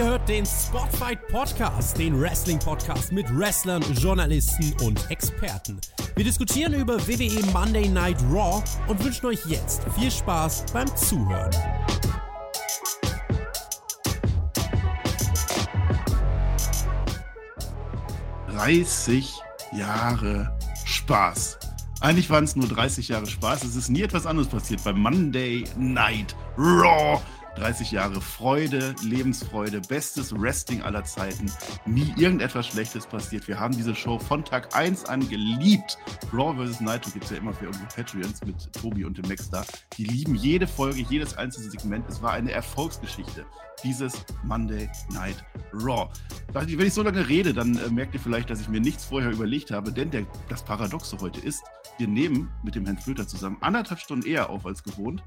Ihr hört den Spotfight Podcast, den Wrestling-Podcast mit Wrestlern, Journalisten und Experten. Wir diskutieren über WWE Monday Night Raw und wünschen euch jetzt viel Spaß beim Zuhören. »30 Jahre Spaß«. Eigentlich waren es nur 30 Jahre Spaß. Es ist nie etwas anderes passiert bei Monday Night Raw. 30 Jahre Freude, Lebensfreude, bestes Wrestling aller Zeiten. Nie irgendetwas Schlechtes passiert. Wir haben diese Show von Tag 1 an geliebt. Raw vs. Nitro gibt es ja immer für unsere Patreons mit Tobi und dem Max da. Die lieben jede Folge, jedes einzelne Segment. Es war eine Erfolgsgeschichte. Dieses Monday Night Raw. Wenn ich so lange rede, dann äh, merkt ihr vielleicht, dass ich mir nichts vorher überlegt habe, denn der, das Paradoxe heute ist, wir nehmen mit dem Herrn Flöter zusammen anderthalb Stunden eher auf als gewohnt.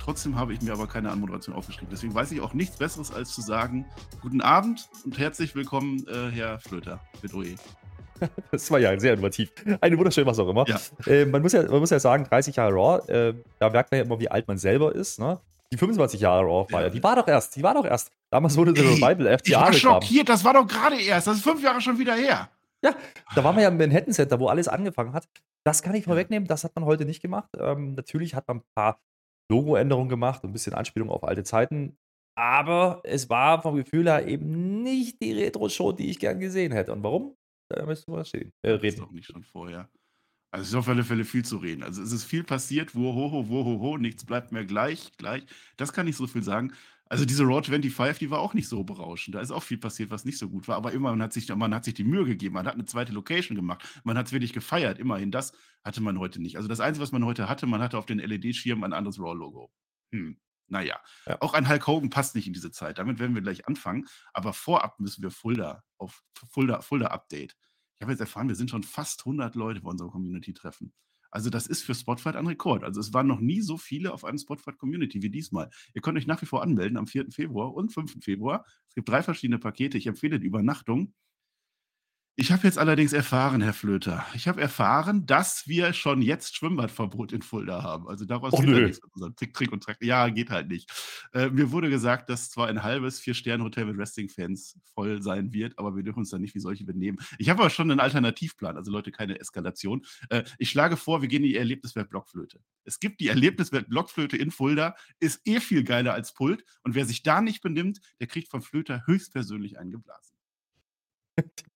Trotzdem habe ich mir aber keine Anmoderation aufgeschrieben. Deswegen weiß ich auch nichts Besseres, als zu sagen: Guten Abend und herzlich willkommen, äh, Herr Flöter, mit OE. Das war ja sehr innovativ. Eine wunderschön, was auch immer. Ja. Äh, man, muss ja, man muss ja sagen, 30 Jahre Raw, äh, da merkt man ja immer, wie alt man selber ist. Ne? Die 25 Jahre Raw-Feier, ja. die war doch erst, die war doch erst. Damals wurde der Revival die Jahre. Ich war schockiert, das war doch gerade erst. Das ist fünf Jahre schon wieder her. Ja, da waren wir ja im Manhattan Center, wo alles angefangen hat. Das kann ich vorwegnehmen, das hat man heute nicht gemacht. Ähm, natürlich hat man ein paar Logo-Änderung gemacht, ein bisschen Anspielung auf alte Zeiten. Aber es war vom Gefühl her eben nicht die Retro-Show, die ich gern gesehen hätte. Und warum? Da möchtest du was stehen. Äh, reden. Das ist doch nicht schon vorher. Also es ist auf alle Fälle viel zu reden. Also es ist viel passiert, wo ho ho wo ho ho, nichts bleibt mehr gleich, gleich. Das kann ich so viel sagen. Also diese Raw 25, die war auch nicht so berauschend. Da ist auch viel passiert, was nicht so gut war. Aber immer, man hat sich, man hat sich die Mühe gegeben. Man hat eine zweite Location gemacht. Man hat es wirklich gefeiert. Immerhin, das hatte man heute nicht. Also das Einzige, was man heute hatte, man hatte auf den LED-Schirm ein anderes Raw-Logo. Hm. Naja, ja. auch ein Hulk Hogan passt nicht in diese Zeit. Damit werden wir gleich anfangen. Aber vorab müssen wir Fulda auf Fulda, Fulda Update. Ich habe jetzt erfahren, wir sind schon fast 100 Leute bei unserem Community-Treffen. Also das ist für Spotify ein Rekord. Also es waren noch nie so viele auf einem Spotify Community wie diesmal. Ihr könnt euch nach wie vor anmelden am 4. Februar und 5. Februar. Es gibt drei verschiedene Pakete. Ich empfehle die Übernachtung. Ich habe jetzt allerdings erfahren, Herr Flöter, ich habe erfahren, dass wir schon jetzt Schwimmbadverbot in Fulda haben. Also daraus oh, nö. nichts mit Trick, Trick und Track. Ja, geht halt nicht. Äh, mir wurde gesagt, dass zwar ein halbes Vier-Sterne-Hotel mit Wrestling-Fans voll sein wird, aber wir dürfen uns dann nicht wie solche benehmen. Ich habe aber schon einen Alternativplan, also Leute, keine Eskalation. Äh, ich schlage vor, wir gehen in die Erlebniswelt Blockflöte. Es gibt die Erlebniswelt Blockflöte in Fulda, ist eh viel geiler als Pult und wer sich da nicht benimmt, der kriegt vom Flöter höchstpersönlich eingeblasen. Bitte?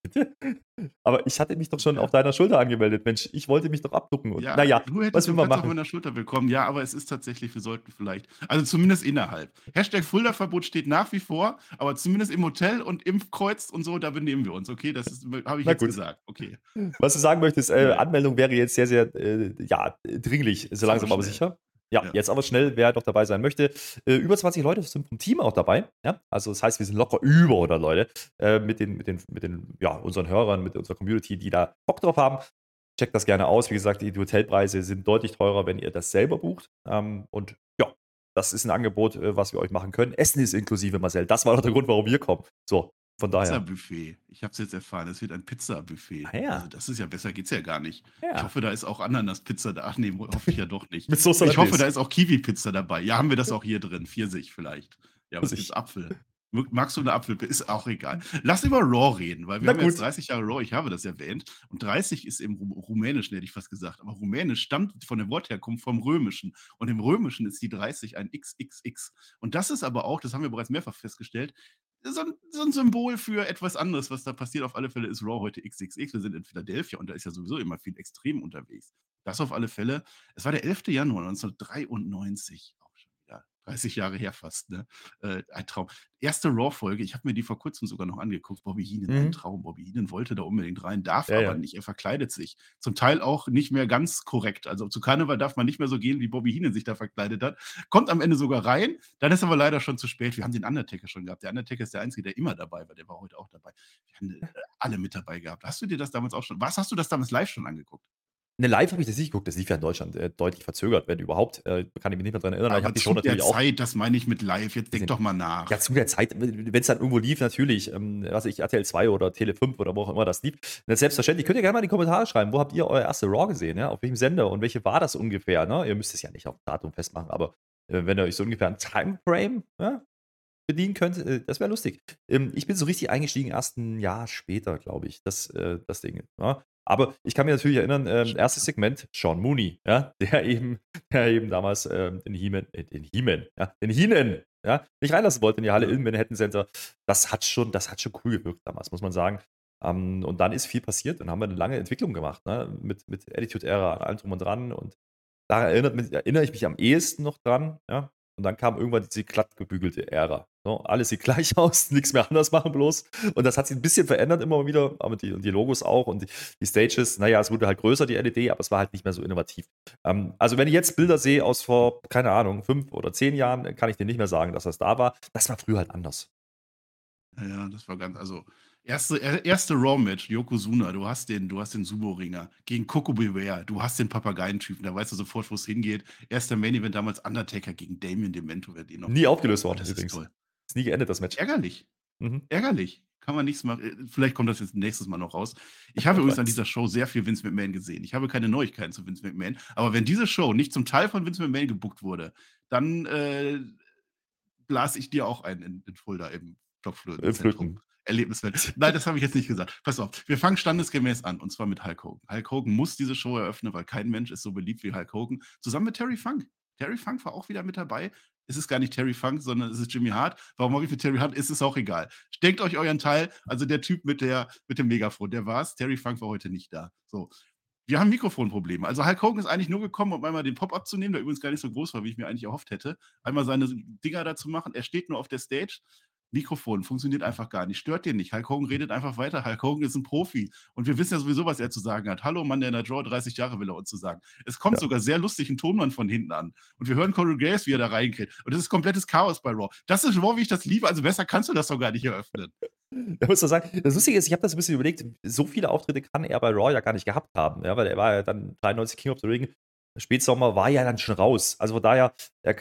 Aber ich hatte mich doch schon auf deiner Schulter angemeldet, Mensch. Ich wollte mich doch abducken. Und, ja, naja, du hättest was will man machen? auf meiner Schulter willkommen. Ja, aber es ist tatsächlich, wir sollten vielleicht, also zumindest innerhalb. Hashtag Fulda-Verbot steht nach wie vor, aber zumindest im Hotel und Impfkreuz und so, da benehmen wir uns, okay? Das habe ich Na jetzt gut. gesagt, okay. Was du sagen möchtest, äh, Anmeldung wäre jetzt sehr, sehr, äh, ja, dringlich, so langsam aber sicher. Ja, ja, jetzt aber schnell, wer doch dabei sein möchte. Äh, über 20 Leute sind vom Team auch dabei. Ja? Also das heißt, wir sind locker über 100 Leute äh, mit den, mit den, mit den, ja, unseren Hörern, mit unserer Community, die da Bock drauf haben. Checkt das gerne aus. Wie gesagt, die Hotelpreise sind deutlich teurer, wenn ihr das selber bucht. Ähm, und ja, das ist ein Angebot, äh, was wir euch machen können. Essen ist inklusive, Marcel. Das war doch der Grund, warum wir kommen. So, von daher. Pizza-Buffet. Ich habe es jetzt erfahren, es wird ein Pizza-Buffet. Ah, ja. Also das ist ja besser, geht's ja gar nicht. Ja. Ich hoffe, da ist auch Ananas-Pizza da. Ach nee, hoffe ich ja doch nicht. Mit Soße ich hoffe, da ist auch Kiwi-Pizza dabei. Ja, haben wir das auch hier drin? Pfirsich vielleicht. Ja, was ist Apfel? Magst du eine Apfelpizza? Ist auch egal. Lass über Raw reden, weil wir Na haben gut. jetzt 30 Jahre Raw, ich habe das erwähnt. Und 30 ist im Rumänischen, hätte ich fast gesagt. Aber Rumänisch stammt von dem Wortherkunft vom Römischen. Und im Römischen ist die 30 ein XXX. Und das ist aber auch, das haben wir bereits mehrfach festgestellt, so ein, so ein, Symbol für etwas anderes, was da passiert. Auf alle Fälle ist Raw heute XXX. Wir sind in Philadelphia und da ist ja sowieso immer viel extrem unterwegs. Das auf alle Fälle. Es war der 11. Januar 1993. 30 Jahre her fast, ne? Äh, ein Traum. Erste Raw-Folge, ich habe mir die vor kurzem sogar noch angeguckt. Bobby Heenan, mhm. ein Traum. Bobby Heenan wollte da unbedingt rein, darf ja, aber ja. nicht. Er verkleidet sich. Zum Teil auch nicht mehr ganz korrekt. Also zu Karneval darf man nicht mehr so gehen, wie Bobby Heenan sich da verkleidet hat. Kommt am Ende sogar rein. Dann ist aber leider schon zu spät. Wir haben den Undertaker schon gehabt. Der Undertaker ist der Einzige, der immer dabei war. Der war heute auch dabei. Wir haben äh, alle mit dabei gehabt. Hast du dir das damals auch schon, was hast du das damals live schon angeguckt? Ne, live habe ich das nicht geguckt. Das lief ja in Deutschland äh, deutlich verzögert, wenn überhaupt. Äh, kann ich mich nicht mehr daran erinnern. Aber ich habe die Show natürlich der Zeit, das meine ich mit live. Jetzt denk doch mal nach. Ja, zu der Zeit, wenn es dann irgendwo lief, natürlich, ähm, was ich, RTL 2 oder Tele 5 oder wo auch immer das lief. Das selbstverständlich. Könnt ihr gerne mal in die Kommentare schreiben, wo habt ihr euer erste Raw gesehen? Ja? Auf welchem Sender und welche war das ungefähr? Ne? Ihr müsst es ja nicht auf Datum festmachen, aber äh, wenn ihr euch so ungefähr ein Timeframe ja, bedienen könnte, äh, das wäre lustig. Ähm, ich bin so richtig eingestiegen erst ein Jahr später, glaube ich, das, äh, das Ding. Ja. Aber ich kann mich natürlich erinnern, ähm, erstes Segment, Sean Mooney, ja, der eben, der eben damals ähm, den He-Man, äh, den He-Man, ja, den Hinen, ja, nicht reinlassen wollte in die Halle im Manhattan Center. Das hat schon, das hat schon cool gewirkt damals, muss man sagen. Ähm, und dann ist viel passiert und haben wir eine lange Entwicklung gemacht, ne? mit, mit Attitude Era, allem drum und dran. Und da erinnert, erinnere ich mich am ehesten noch dran, ja. Und dann kam irgendwann diese glatt gebügelte Ära. So, ne? alles sieht gleich aus, nichts mehr anders machen bloß. Und das hat sich ein bisschen verändert immer wieder, aber die, die Logos auch und die, die, Stages, naja, es wurde halt größer, die LED, aber es war halt nicht mehr so innovativ. Ähm, also wenn ich jetzt Bilder sehe aus vor, keine Ahnung, fünf oder zehn Jahren, kann ich dir nicht mehr sagen, dass das da war. Das war früher halt anders. Ja, das war ganz, also erste, erste Raw-Match, Yokozuna, du hast den, du hast den Sumo-Ringer gegen Coco Beware, du hast den Papageientypen, da weißt du sofort, wo es hingeht. Erster Main-Event damals Undertaker gegen Damien Demento, wer den noch. Nie aufgelöst worden, das übrigens. Ist toll. Ist nie geendet, das Match. Ärgerlich. Mhm. Ärgerlich. Kann man nichts machen. Äh, vielleicht kommt das jetzt nächstes Mal noch raus. Ich habe übrigens an dieser Show sehr viel Vince McMahon gesehen. Ich habe keine Neuigkeiten zu Vince McMahon. Aber wenn diese Show nicht zum Teil von Vince McMahon gebuckt wurde, dann äh, blas ich dir auch ein in, in Fulda im Topflöten. Erlebniswelt. Nein, das habe ich jetzt nicht gesagt. Pass auf, wir fangen standesgemäß an und zwar mit Hulk Hogan. Hulk Hogan muss diese Show eröffnen, weil kein Mensch ist so beliebt wie Hulk Hogan. Zusammen mit Terry Funk. Terry Funk war auch wieder mit dabei es ist gar nicht Terry Funk, sondern es ist Jimmy Hart. Warum habe ich für Terry Hart? Ist es auch egal. Denkt euch euren Teil. Also der Typ mit, der, mit dem Megafon, der war es. Terry Funk war heute nicht da. So. Wir haben Mikrofonprobleme. Also Hulk Hogan ist eigentlich nur gekommen, um einmal den Pop abzunehmen, der übrigens gar nicht so groß war, wie ich mir eigentlich erhofft hätte. Einmal seine Dinger dazu machen. Er steht nur auf der Stage. Mikrofon funktioniert einfach gar nicht, stört den nicht. Hulk Hogan redet einfach weiter. Hulk Hogan ist ein Profi. Und wir wissen ja sowieso, was er zu sagen hat. Hallo, Mann, der in der Draw 30 Jahre will er uns zu sagen. Es kommt ja. sogar sehr lustig ein Tonmann von hinten an. Und wir hören Corey Graves, wie er da reinkriegt. Und das ist komplettes Chaos bei Raw. Das ist Raw, wie ich das liebe. Also besser kannst du das doch gar nicht eröffnen. Da muss man sagen, das Lustige ist, ich habe das ein bisschen überlegt, so viele Auftritte kann er bei Raw ja gar nicht gehabt haben. Ja, weil er war ja dann 93 King of the Ring. Spätsommer war ja dann schon raus. Also von daher, er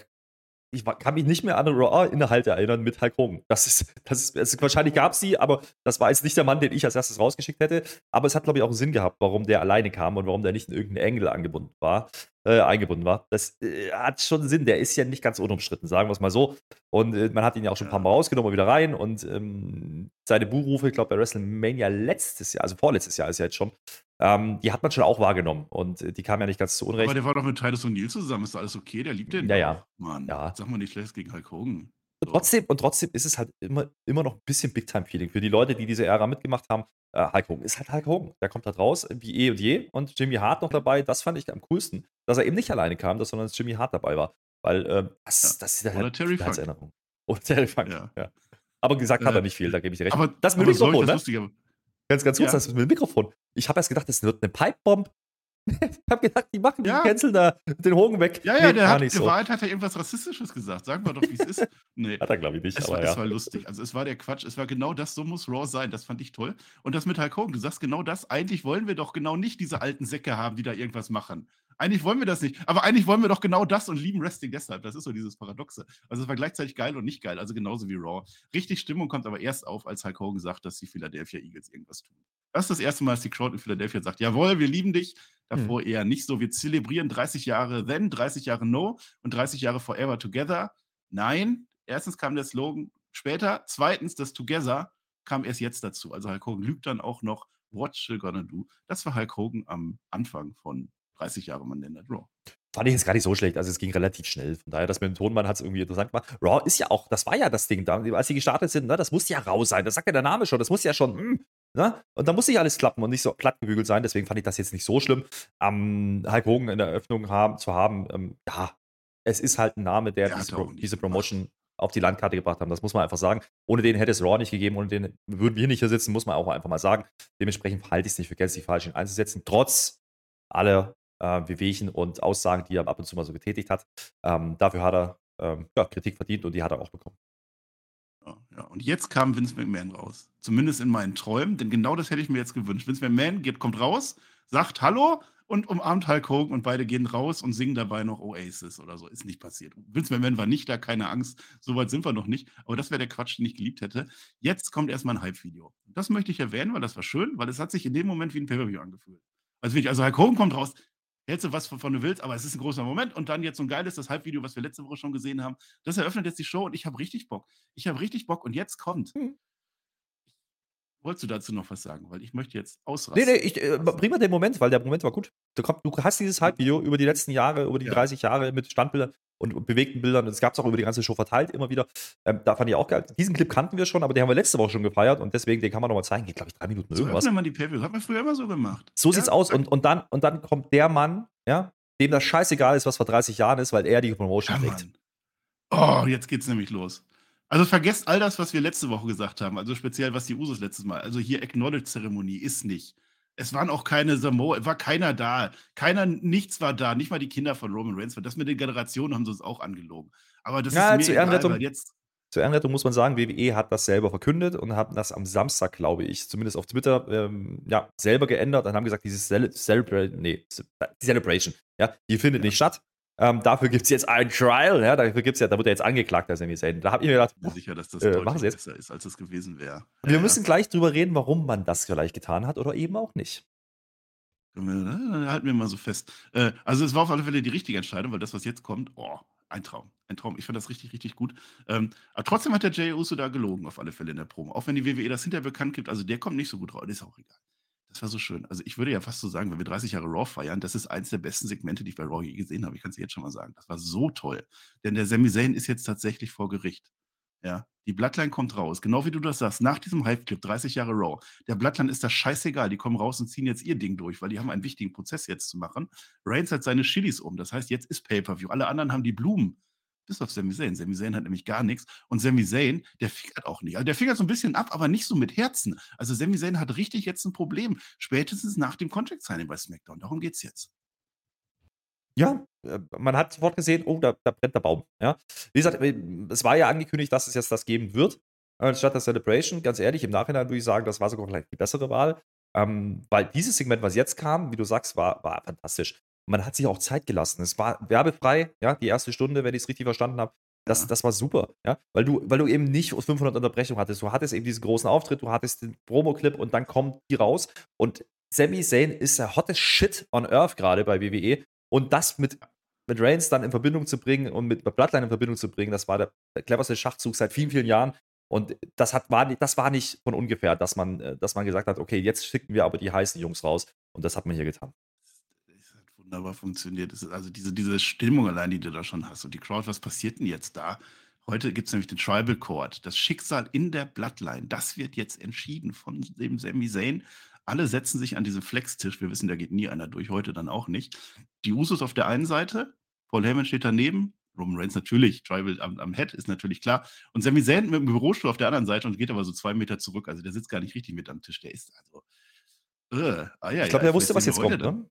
ich kann mich nicht mehr an Raw-Inhalte erinnern mit Hulk Hogan. Das ist, das ist, es, wahrscheinlich gab es sie, aber das war jetzt nicht der Mann, den ich als erstes rausgeschickt hätte. Aber es hat, glaube ich, auch einen Sinn gehabt, warum der alleine kam und warum der nicht in irgendeinen Engel angebunden war, äh, eingebunden war. Das äh, hat schon Sinn. Der ist ja nicht ganz unumstritten, sagen wir es mal so. Und äh, man hat ihn ja auch schon ein paar Mal rausgenommen und wieder rein. Und ähm, seine Buchrufe, ich glaube, bei WrestleMania letztes Jahr, also vorletztes Jahr ist ja jetzt schon, ähm, die hat man schon auch wahrgenommen und äh, die kam ja nicht ganz zu Unrecht. Aber der war doch mit Titus O'Neill zusammen, ist alles okay? Der liebt den. Ja, ja. Mann, ja. sag mal nicht schlecht gegen Hulk Hogan. Und, trotzdem, und trotzdem ist es halt immer, immer noch ein bisschen Big-Time-Feeling für die Leute, die diese Ära mitgemacht haben. Äh, Hulk Hogan ist halt Hulk Hogan. Der kommt halt raus, wie eh und je. Und Jimmy Hart noch dabei, das fand ich am coolsten, dass er eben nicht alleine kam, sondern dass Jimmy Hart dabei war. Weil äh, das, ja. das ist halt Funk. Erinnerung. Oder Terry Funk, ja. ja. Aber gesagt hat er nicht viel, da gebe ich dir recht. Aber das mit Mikrofon, ne? Ganz, ganz kurz, ja. das mit dem Mikrofon. Ich habe erst gedacht, das wird eine Pipebomb. ich habe gedacht, die machen ja. die Cancel da den Hogen weg. Ja, ja, nee, der hat, in so. Wahrheit hat er irgendwas Rassistisches gesagt. Sagen wir doch, wie es ist. Nee. Hat er, glaube ich, nicht. Es, aber war, ja. es war lustig. Also, es war der Quatsch. Es war genau das, so muss Raw sein. Das fand ich toll. Und das mit Hulk Hogan, du sagst genau das. Eigentlich wollen wir doch genau nicht diese alten Säcke haben, die da irgendwas machen. Eigentlich wollen wir das nicht. Aber eigentlich wollen wir doch genau das und lieben Wrestling deshalb. Das ist so dieses Paradoxe. Also es war gleichzeitig geil und nicht geil. Also genauso wie Raw. Richtig Stimmung kommt aber erst auf, als Hulk Hogan sagt, dass die Philadelphia Eagles irgendwas tun. Das ist das erste Mal, dass die Crowd in Philadelphia sagt, jawohl, wir lieben dich. Davor hm. eher nicht so. Wir zelebrieren 30 Jahre Then, 30 Jahre No und 30 Jahre Forever Together. Nein, erstens kam der Slogan später. Zweitens, das Together kam erst jetzt dazu. Also Hulk Hogan lügt dann auch noch, what you gonna do? Das war Hulk Hogan am Anfang von 30 Jahre Monday Night Raw. Fand ich jetzt gar nicht so schlecht. Also es ging relativ schnell. Von daher, das mit dem Tonmann hat es irgendwie interessant gemacht. Raw ist ja auch, das war ja das Ding da, als sie gestartet sind, ne, das muss ja raus sein. Das sagt ja der Name schon. Das muss ja schon, mh, hm, ne? Und da muss nicht alles klappen und nicht so platt gebügelt sein. Deswegen fand ich das jetzt nicht so schlimm. Ähm, Hulk Hogan in der Eröffnung haben, zu haben, ähm, ja, es ist halt ein Name, der, der diese, Pro, diese Promotion auf die Landkarte gebracht haben. Das muss man einfach sagen. Ohne den hätte es Raw nicht gegeben, ohne den würden wir nicht hier sitzen, muss man auch einfach mal sagen. Dementsprechend halte ich es nicht für gänzlich falsch, ihn einzusetzen, trotz aller äh, Wehwehchen und Aussagen, die er ab und zu mal so getätigt hat. Ähm, dafür hat er ähm, ja, Kritik verdient und die hat er auch bekommen. Ja, und jetzt kam Vince McMahon raus. Zumindest in meinen Träumen, denn genau das hätte ich mir jetzt gewünscht. Vince McMahon geht, kommt raus, sagt Hallo und umarmt Hulk Hogan und beide gehen raus und singen dabei noch Oasis oder so. Ist nicht passiert. Vince McMahon war nicht da, keine Angst. So weit sind wir noch nicht. Aber das wäre der Quatsch, den ich geliebt hätte. Jetzt kommt erstmal ein Hype-Video. Das möchte ich erwähnen, weil das war schön, weil es hat sich in dem Moment wie ein Pay-Per-View angefühlt. Also, also Hulk Hogan kommt raus, hältst du was, wovon du willst, aber es ist ein großer Moment und dann jetzt so ein geiles, das Halbvideo, was wir letzte Woche schon gesehen haben, das eröffnet jetzt die Show und ich habe richtig Bock. Ich habe richtig Bock und jetzt kommt. Hm. Wolltest du dazu noch was sagen? Weil ich möchte jetzt ausrasten. Nee, nee, ich, äh, bring mal den Moment, weil der Moment war gut. Du, komm, du hast dieses Halbvideo über die letzten Jahre, über die ja. 30 Jahre mit Standbildern und bewegten Bildern. Das gab es auch über die ganze Show verteilt immer wieder. Ähm, da fand ich auch geil. Diesen Clip kannten wir schon, aber den haben wir letzte Woche schon gefeiert und deswegen, den kann man nochmal zeigen. Geht, glaube ich, drei Minuten so irgendwas. So man die Pay Hat man früher immer so gemacht. So ja? sieht's aus. Und, und, dann, und dann kommt der Mann, ja, dem das scheißegal ist, was vor 30 Jahren ist, weil er die Promotion ja, trägt. Oh, jetzt geht's nämlich los. Also vergesst all das, was wir letzte Woche gesagt haben, also speziell was die Usos letztes Mal. Also hier Acknowledge-Zeremonie ist nicht. Es waren auch keine Samoa, war keiner da. Keiner, nichts war da. Nicht mal die Kinder von Roman Reigns. Das mit den Generationen haben sie uns auch angelogen. Aber das ja, ist mir egal, Ehrenrettung, jetzt zur Ehrenrettung muss man sagen, WWE hat das selber verkündet und haben das am Samstag, glaube ich, zumindest auf Twitter, ähm, ja, selber geändert und haben gesagt, dieses Cele Celebration, nee, die Celebration, ja, die findet ja. nicht statt. Ähm, dafür gibt es jetzt ein Trial, ja, dafür gibt's ja, da wird er jetzt angeklagt, der Sami Zayn. Da habe ich mir gedacht, ich bin sicher, dass das äh, jetzt. besser ist, als es gewesen wäre. Wir ja, müssen ja. gleich drüber reden, warum man das vielleicht getan hat oder eben auch nicht. Dann halten wir mal so fest. Äh, also es war auf alle Fälle die richtige Entscheidung, weil das, was jetzt kommt, oh, ein Traum. Ein Traum. Ich fand das richtig, richtig gut. Ähm, aber trotzdem hat der Jay Uso da gelogen, auf alle Fälle in der Promo. Auch wenn die WWE das hinterher bekannt gibt, also der kommt nicht so gut raus, ist auch egal. Das war so schön. Also ich würde ja fast so sagen, wenn wir 30 Jahre Raw feiern, das ist eins der besten Segmente, die ich bei Raw je gesehen habe. Ich kann es jetzt schon mal sagen. Das war so toll. Denn der Sami Zayn ist jetzt tatsächlich vor Gericht. Ja, die Bloodline kommt raus. Genau wie du das sagst. Nach diesem Hype-Clip, 30 Jahre Raw. Der Bloodline ist das scheißegal. Die kommen raus und ziehen jetzt ihr Ding durch, weil die haben einen wichtigen Prozess jetzt zu machen. Reigns hat seine Chilis um. Das heißt, jetzt ist Pay-Per-View. Alle anderen haben die Blumen. Bis auf Sami Zayn. Sami Zayn hat nämlich gar nichts. Und Sami Zayn, der fingert auch nicht. Also der fingert so ein bisschen ab, aber nicht so mit Herzen. Also Sami Zayn hat richtig jetzt ein Problem. Spätestens nach dem Contract-Signing bei SmackDown. Darum geht's jetzt. Ja, äh, man hat sofort gesehen, oh, da, da brennt der Baum. Ja. Wie gesagt, äh, es war ja angekündigt, dass es jetzt das geben wird. Anstatt der Celebration, ganz ehrlich, im Nachhinein würde ich sagen, das war sogar vielleicht die bessere Wahl. Ähm, weil dieses Segment, was jetzt kam, wie du sagst, war, war fantastisch. Man hat sich auch Zeit gelassen. Es war werbefrei, ja, die erste Stunde, wenn ich es richtig verstanden habe. Das, ja. das war super, ja, weil du, weil du eben nicht 500 Unterbrechungen hattest. Du hattest eben diesen großen Auftritt, du hattest den Promo-Clip und dann kommt die raus. Und Sami Zayn ist der hottest Shit on Earth gerade bei WWE. Und das mit, mit Reigns dann in Verbindung zu bringen und mit Bloodline in Verbindung zu bringen, das war der, der cleverste Schachzug seit vielen, vielen Jahren. Und das, hat, war, das war nicht von ungefähr, dass man, äh, dass man gesagt hat, okay, jetzt schicken wir aber die heißen Jungs raus. Und das hat man hier getan. Wunderbar funktioniert. also diese, diese Stimmung allein, die du da schon hast und die Crowd, was passiert denn jetzt da? Heute gibt es nämlich den Tribal Court. Das Schicksal in der Bloodline, das wird jetzt entschieden von dem Sami Zayn. Alle setzen sich an diesen Flex-Tisch. Wir wissen, da geht nie einer durch, heute dann auch nicht. Die Usos auf der einen Seite, Paul Heyman steht daneben, Roman Reigns natürlich, Tribal am, am, Head ist natürlich klar. Und Sami Zayn mit dem Bürostuhl auf der anderen Seite und geht aber so zwei Meter zurück. Also der sitzt gar nicht richtig mit am Tisch. Der ist also. Uh, ah, ja, ich glaube, ja, der wusste, was jetzt kommt, ne?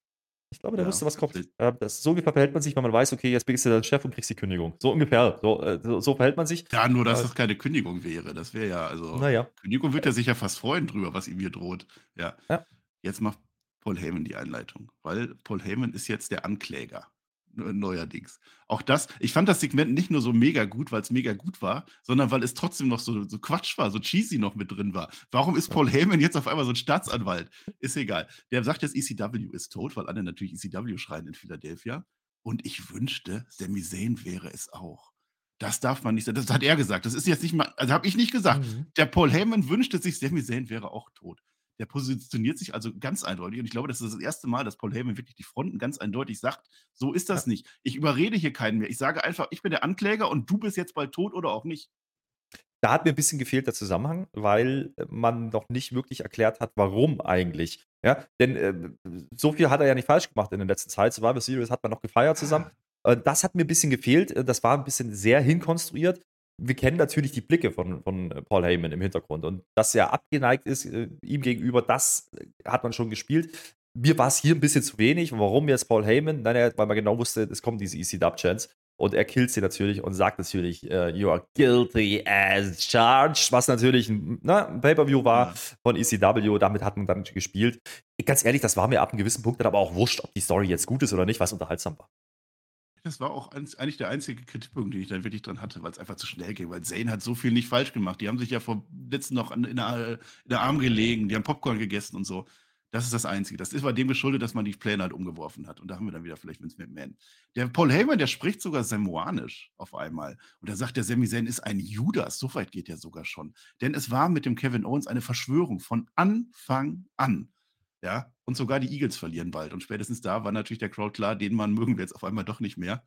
Ich glaube, der ja, wusste, was kommt. Äh, das, so wie verhält man sich, wenn man weiß, okay, jetzt bist du der Chef und kriegst die Kündigung. So ungefähr. So, äh, so, so verhält man sich. Ja, nur, dass äh, das keine Kündigung wäre. Das wäre ja, also. Naja. Kündigung wird er sich ja fast freuen drüber, was ihm hier droht. Ja. ja. Jetzt macht Paul Heyman die Einleitung, weil Paul Heyman ist jetzt der Ankläger neuerdings. Auch das, ich fand das Segment nicht nur so mega gut, weil es mega gut war, sondern weil es trotzdem noch so, so Quatsch war, so cheesy noch mit drin war. Warum ist Paul Heyman jetzt auf einmal so ein Staatsanwalt? Ist egal. Der sagt jetzt, ECW ist tot, weil alle natürlich ECW schreien in Philadelphia. Und ich wünschte, Sami Zayn wäre es auch. Das darf man nicht sagen. Das hat er gesagt. Das ist jetzt nicht mal, also habe ich nicht gesagt. Mhm. Der Paul Heyman wünschte sich, Sami Zayn wäre auch tot. Der positioniert sich also ganz eindeutig. Und ich glaube, das ist das erste Mal, dass Paul Heyman wirklich die Fronten ganz eindeutig sagt: So ist das ja. nicht. Ich überrede hier keinen mehr. Ich sage einfach, ich bin der Ankläger und du bist jetzt bald tot oder auch nicht. Da hat mir ein bisschen gefehlt der Zusammenhang, weil man noch nicht wirklich erklärt hat, warum eigentlich. Ja, denn äh, so viel hat er ja nicht falsch gemacht in der letzten Zeit. Survivor Series hat man noch gefeiert zusammen. Äh, das hat mir ein bisschen gefehlt. Äh, das war ein bisschen sehr hinkonstruiert wir kennen natürlich die Blicke von, von äh, Paul Heyman im Hintergrund. Und dass er abgeneigt ist äh, ihm gegenüber, das äh, hat man schon gespielt. Mir war es hier ein bisschen zu wenig. Warum jetzt Paul Heyman? Nein, weil man genau wusste, es kommt diese EC-Dub-Chance. Und er killt sie natürlich und sagt natürlich, uh, you are guilty as charged, was natürlich ein, na, ein Pay-Per-View war ja. von ECW. Damit hat man dann gespielt. Ganz ehrlich, das war mir ab einem gewissen Punkt dann aber auch wurscht, ob die Story jetzt gut ist oder nicht, was unterhaltsam war. Das war auch eigentlich der einzige Kritikpunkt, den ich da wirklich dran hatte, weil es einfach zu schnell ging. Weil Zane hat so viel nicht falsch gemacht. Die haben sich ja vor letzten noch in der, in der Arm gelegen, die haben Popcorn gegessen und so. Das ist das Einzige. Das ist bei dem geschuldet, dass man die Pläne halt umgeworfen hat. Und da haben wir dann wieder vielleicht Vince McMahon. Der Paul Heyman, der spricht sogar samoanisch auf einmal. Und da sagt der Sami Zayn ist ein Judas. So weit geht er sogar schon. Denn es war mit dem Kevin Owens eine Verschwörung von Anfang an. Ja, und sogar die Eagles verlieren bald. Und spätestens da war natürlich der Crowd klar, den Mann mögen wir jetzt auf einmal doch nicht mehr.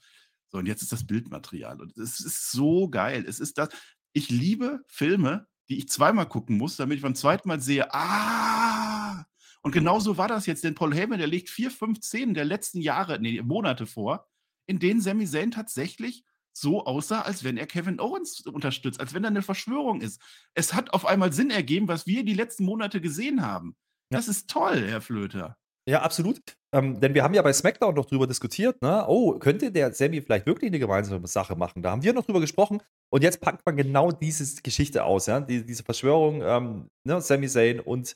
So, und jetzt ist das Bildmaterial. Und es ist so geil. Es ist das. Ich liebe Filme, die ich zweimal gucken muss, damit ich beim zweiten Mal sehe, ah, und genauso war das jetzt, denn Paul Heyman, der legt vier, fünf Szenen der letzten Jahre, nee, Monate vor, in denen Sami Zayn tatsächlich so aussah, als wenn er Kevin Owens unterstützt, als wenn da eine Verschwörung ist. Es hat auf einmal Sinn ergeben, was wir die letzten Monate gesehen haben. Das ist toll, Herr Flöter. Ja, absolut. Ähm, denn wir haben ja bei SmackDown noch drüber diskutiert, ne? Oh, könnte der Sammy vielleicht wirklich eine gemeinsame Sache machen? Da haben wir noch drüber gesprochen. Und jetzt packt man genau diese Geschichte aus, ja? Die, diese Verschwörung, ähm, ne? Sami Zayn und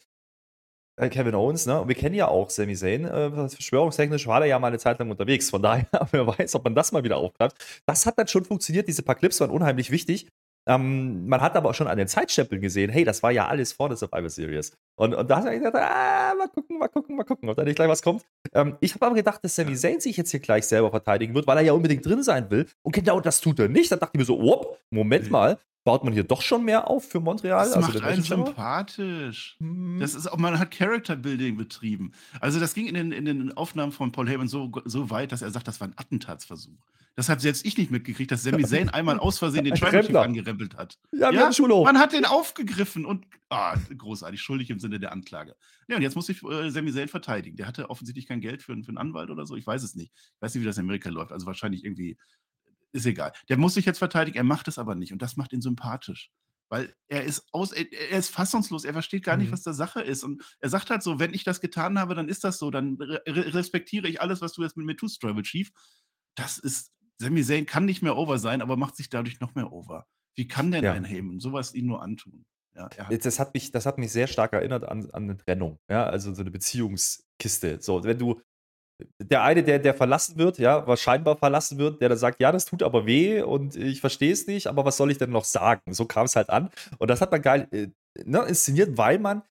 äh, Kevin Owens, ne? Und wir kennen ja auch Sami Zayn. Äh, verschwörungstechnisch war er ja mal eine Zeit lang unterwegs. Von daher, wer weiß, ob man das mal wieder aufgreift. Das hat dann schon funktioniert. Diese paar Clips waren unheimlich wichtig. Ähm, man hat aber auch schon an den Zeitstempeln gesehen, hey, das war ja alles vor der Survivor Series. Und, und da hat er gedacht, ah, mal gucken, mal gucken, mal gucken, ob da nicht gleich was kommt. Ähm, ich habe aber gedacht, dass Sami Zayn sich jetzt hier gleich selber verteidigen wird, weil er ja unbedingt drin sein will. Und genau das tut er nicht. Da dachte ich mir so, whoop, Moment mal, baut man hier doch schon mehr auf für Montreal. Das also macht einen sympathisch. Hm. Das ist auch, man hat Character Building betrieben. Also das ging in den, in den Aufnahmen von Paul Heyman so, so weit, dass er sagt, das war ein Attentatsversuch. Das habe selbst ich nicht mitgekriegt, dass Sami Zayn einmal aus Versehen den Tribal Chief angerempelt hat. Ja, ja man hat den aufgegriffen und ah, großartig, schuldig im Sinne der Anklage. Ja, und jetzt muss ich äh, Sami Zayn verteidigen. Der hatte offensichtlich kein Geld für, für einen Anwalt oder so. Ich weiß es nicht. Ich weiß nicht, wie das in Amerika läuft. Also wahrscheinlich irgendwie ist egal. Der muss sich jetzt verteidigen, er macht es aber nicht und das macht ihn sympathisch. Weil er ist aus, er, ist fassungslos, er versteht gar nicht, mhm. was da Sache ist. Und er sagt halt so, wenn ich das getan habe, dann ist das so, dann re respektiere ich alles, was du jetzt mit mir tust, Tribal Chief. Das ist, Sami Zayn kann nicht mehr over sein, aber macht sich dadurch noch mehr over. Wie kann denn ja. ein Heyman sowas ihm nur antun? Ja, das, hat mich, das hat mich sehr stark erinnert an, an eine Trennung, ja, also so eine Beziehungskiste. So, wenn du, der eine, der, der verlassen wird, ja, was scheinbar verlassen wird, der dann sagt, ja, das tut aber weh und ich verstehe es nicht, aber was soll ich denn noch sagen? So kam es halt an. Und das hat man geil äh, ne, inszeniert, weil man,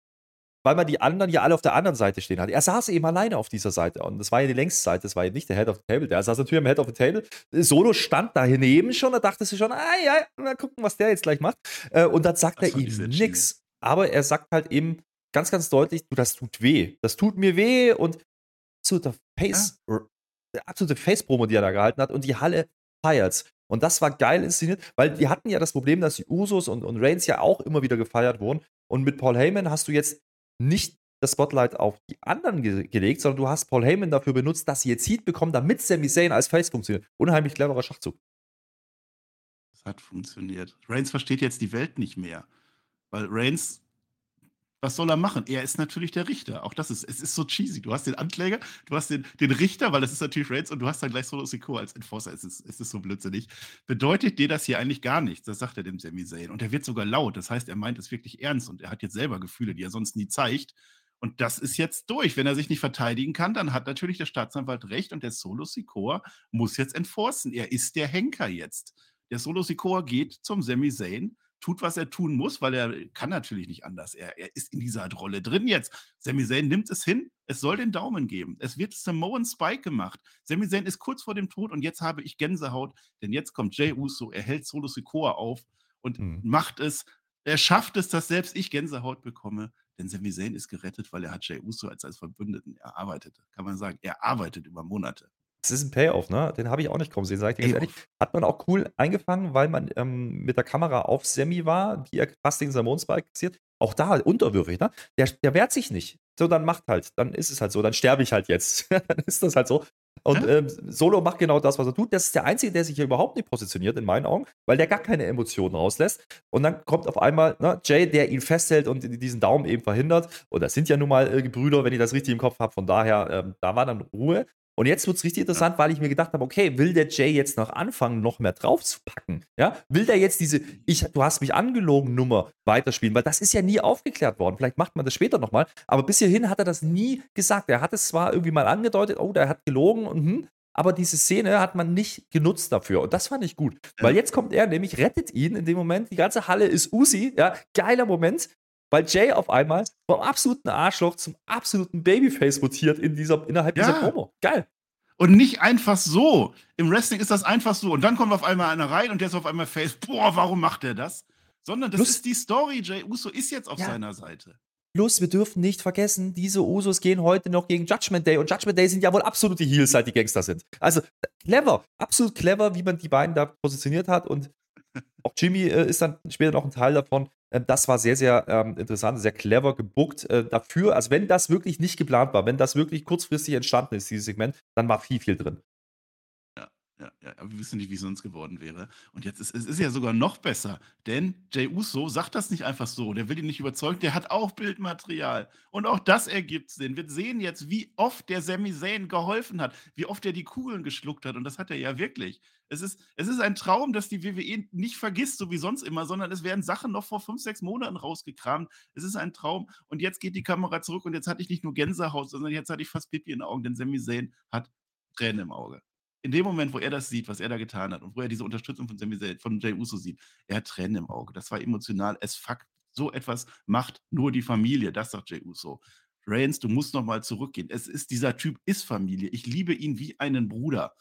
weil man die anderen ja alle auf der anderen Seite stehen hat. Er saß eben alleine auf dieser Seite und das war ja die längste Seite, das war ja nicht der Head of the Table. Der saß natürlich am Head of the Table. Solo stand da daneben schon, da dachte sie schon, ah ja, mal gucken, was der jetzt gleich macht. Äh, und dann sagt das er ihm nichts. Aber er sagt halt eben ganz, ganz deutlich, du, das tut weh. Das tut mir weh und absolute Face, ja. absolute Face-Promo, die er da gehalten hat und die Halle feiert's. Und das war geil inszeniert, weil die hatten ja das Problem, dass die Usos und, und Reigns ja auch immer wieder gefeiert wurden. Und mit Paul Heyman hast du jetzt nicht das Spotlight auf die anderen ge gelegt, sondern du hast Paul Heyman dafür benutzt, dass sie jetzt Heat bekommen, damit Sami Zayn als Face funktioniert. Unheimlich cleverer Schachzug. Das hat funktioniert. Reigns versteht jetzt die Welt nicht mehr. Weil Reigns was soll er machen? Er ist natürlich der Richter. Auch das ist, es ist so cheesy. Du hast den Ankläger, du hast den, den Richter, weil das ist natürlich Reigns, und du hast dann gleich Solo Sikoa als Enforcer. Es ist, es ist so blödsinnig. Bedeutet dir das hier eigentlich gar nichts? Das sagt er dem Sami Zayn. Und er wird sogar laut. Das heißt, er meint es wirklich ernst und er hat jetzt selber Gefühle, die er sonst nie zeigt. Und das ist jetzt durch. Wenn er sich nicht verteidigen kann, dann hat natürlich der Staatsanwalt recht und der Solo Sikoa muss jetzt enforcen. Er ist der Henker jetzt. Der Solo Sikoa geht zum Sami Zayn tut, was er tun muss, weil er kann natürlich nicht anders. Er, er ist in dieser Rolle drin jetzt. Sami Zayn nimmt es hin. Es soll den Daumen geben. Es wird Samoan Spike gemacht. Sami Zayn ist kurz vor dem Tod und jetzt habe ich Gänsehaut, denn jetzt kommt Jay Uso, er hält Solo Sikoa auf und mhm. macht es. Er schafft es, dass selbst ich Gänsehaut bekomme, denn Sami Zayn ist gerettet, weil er hat Jay Uso als, als Verbündeten erarbeitet. Kann man sagen, er arbeitet über Monate. Das ist ein Payoff, ne? Den habe ich auch nicht kommen sehen, sag ich dir ganz ehrlich. Hat man auch cool eingefangen, weil man ähm, mit der Kamera auf Sammy war, die er fast den Samon Spike kassiert. Auch da unterwürfig, ne? Der, der wehrt sich nicht. So, dann macht halt. Dann ist es halt so. Dann sterbe ich halt jetzt. dann ist das halt so. Und ähm, Solo macht genau das, was er tut. Das ist der Einzige, der sich hier überhaupt nicht positioniert, in meinen Augen, weil der gar keine Emotionen rauslässt. Und dann kommt auf einmal ne, Jay, der ihn festhält und diesen Daumen eben verhindert. Und das sind ja nun mal äh, Brüder, wenn ich das richtig im Kopf habe. Von daher, ähm, da war dann Ruhe. Und jetzt wird es richtig interessant, weil ich mir gedacht habe, okay, will der Jay jetzt noch anfangen, noch mehr drauf zu packen? Ja? Will der jetzt diese, ich, du hast mich angelogen Nummer weiterspielen? Weil das ist ja nie aufgeklärt worden. Vielleicht macht man das später nochmal. Aber bis hierhin hat er das nie gesagt. Er hat es zwar irgendwie mal angedeutet, oh, der hat gelogen und hm, aber diese Szene hat man nicht genutzt dafür. Und das fand ich gut. Weil jetzt kommt er nämlich, rettet ihn in dem Moment. Die ganze Halle ist Usi, ja, geiler Moment. Weil Jay auf einmal vom absoluten Arschloch zum absoluten Babyface rotiert in dieser, innerhalb ja. dieser Promo. Geil. Und nicht einfach so. Im Wrestling ist das einfach so. Und dann kommt auf einmal einer rein und der ist auf einmal Face. Boah, warum macht der das? Sondern das Plus, ist die Story. Jay Uso ist jetzt auf ja. seiner Seite. Plus, wir dürfen nicht vergessen, diese Usos gehen heute noch gegen Judgment Day. Und Judgment Day sind ja wohl absolute Heels, seit die Gangster sind. Also clever, absolut clever, wie man die beiden da positioniert hat. Und auch Jimmy äh, ist dann später noch ein Teil davon. Ähm, das war sehr, sehr ähm, interessant, sehr clever gebuckt äh, dafür. Also, wenn das wirklich nicht geplant war, wenn das wirklich kurzfristig entstanden ist, dieses Segment, dann war viel, viel drin. Ja, ja, aber wir wissen nicht, wie es sonst geworden wäre. Und jetzt ist es ist ja sogar noch besser, denn Jay Uso sagt das nicht einfach so. Der will ihn nicht überzeugen, der hat auch Bildmaterial. Und auch das ergibt Sinn. Wir sehen jetzt, wie oft der Sami Zayn geholfen hat, wie oft er die Kugeln geschluckt hat. Und das hat er ja wirklich. Es ist, es ist ein Traum, dass die WWE nicht vergisst, so wie sonst immer, sondern es werden Sachen noch vor fünf, sechs Monaten rausgekramt. Es ist ein Traum. Und jetzt geht die Kamera zurück und jetzt hatte ich nicht nur Gänsehaut, sondern jetzt hatte ich fast Pipi in den Augen, denn Sami Zayn hat Tränen im Auge. In dem Moment, wo er das sieht, was er da getan hat und wo er diese Unterstützung von von Jay Uso sieht, er hat Tränen im Auge. Das war emotional Es fuck. So etwas macht nur die Familie, das sagt Jay Uso. Reigns, du musst noch mal zurückgehen. Es ist dieser Typ ist Familie. Ich liebe ihn wie einen Bruder.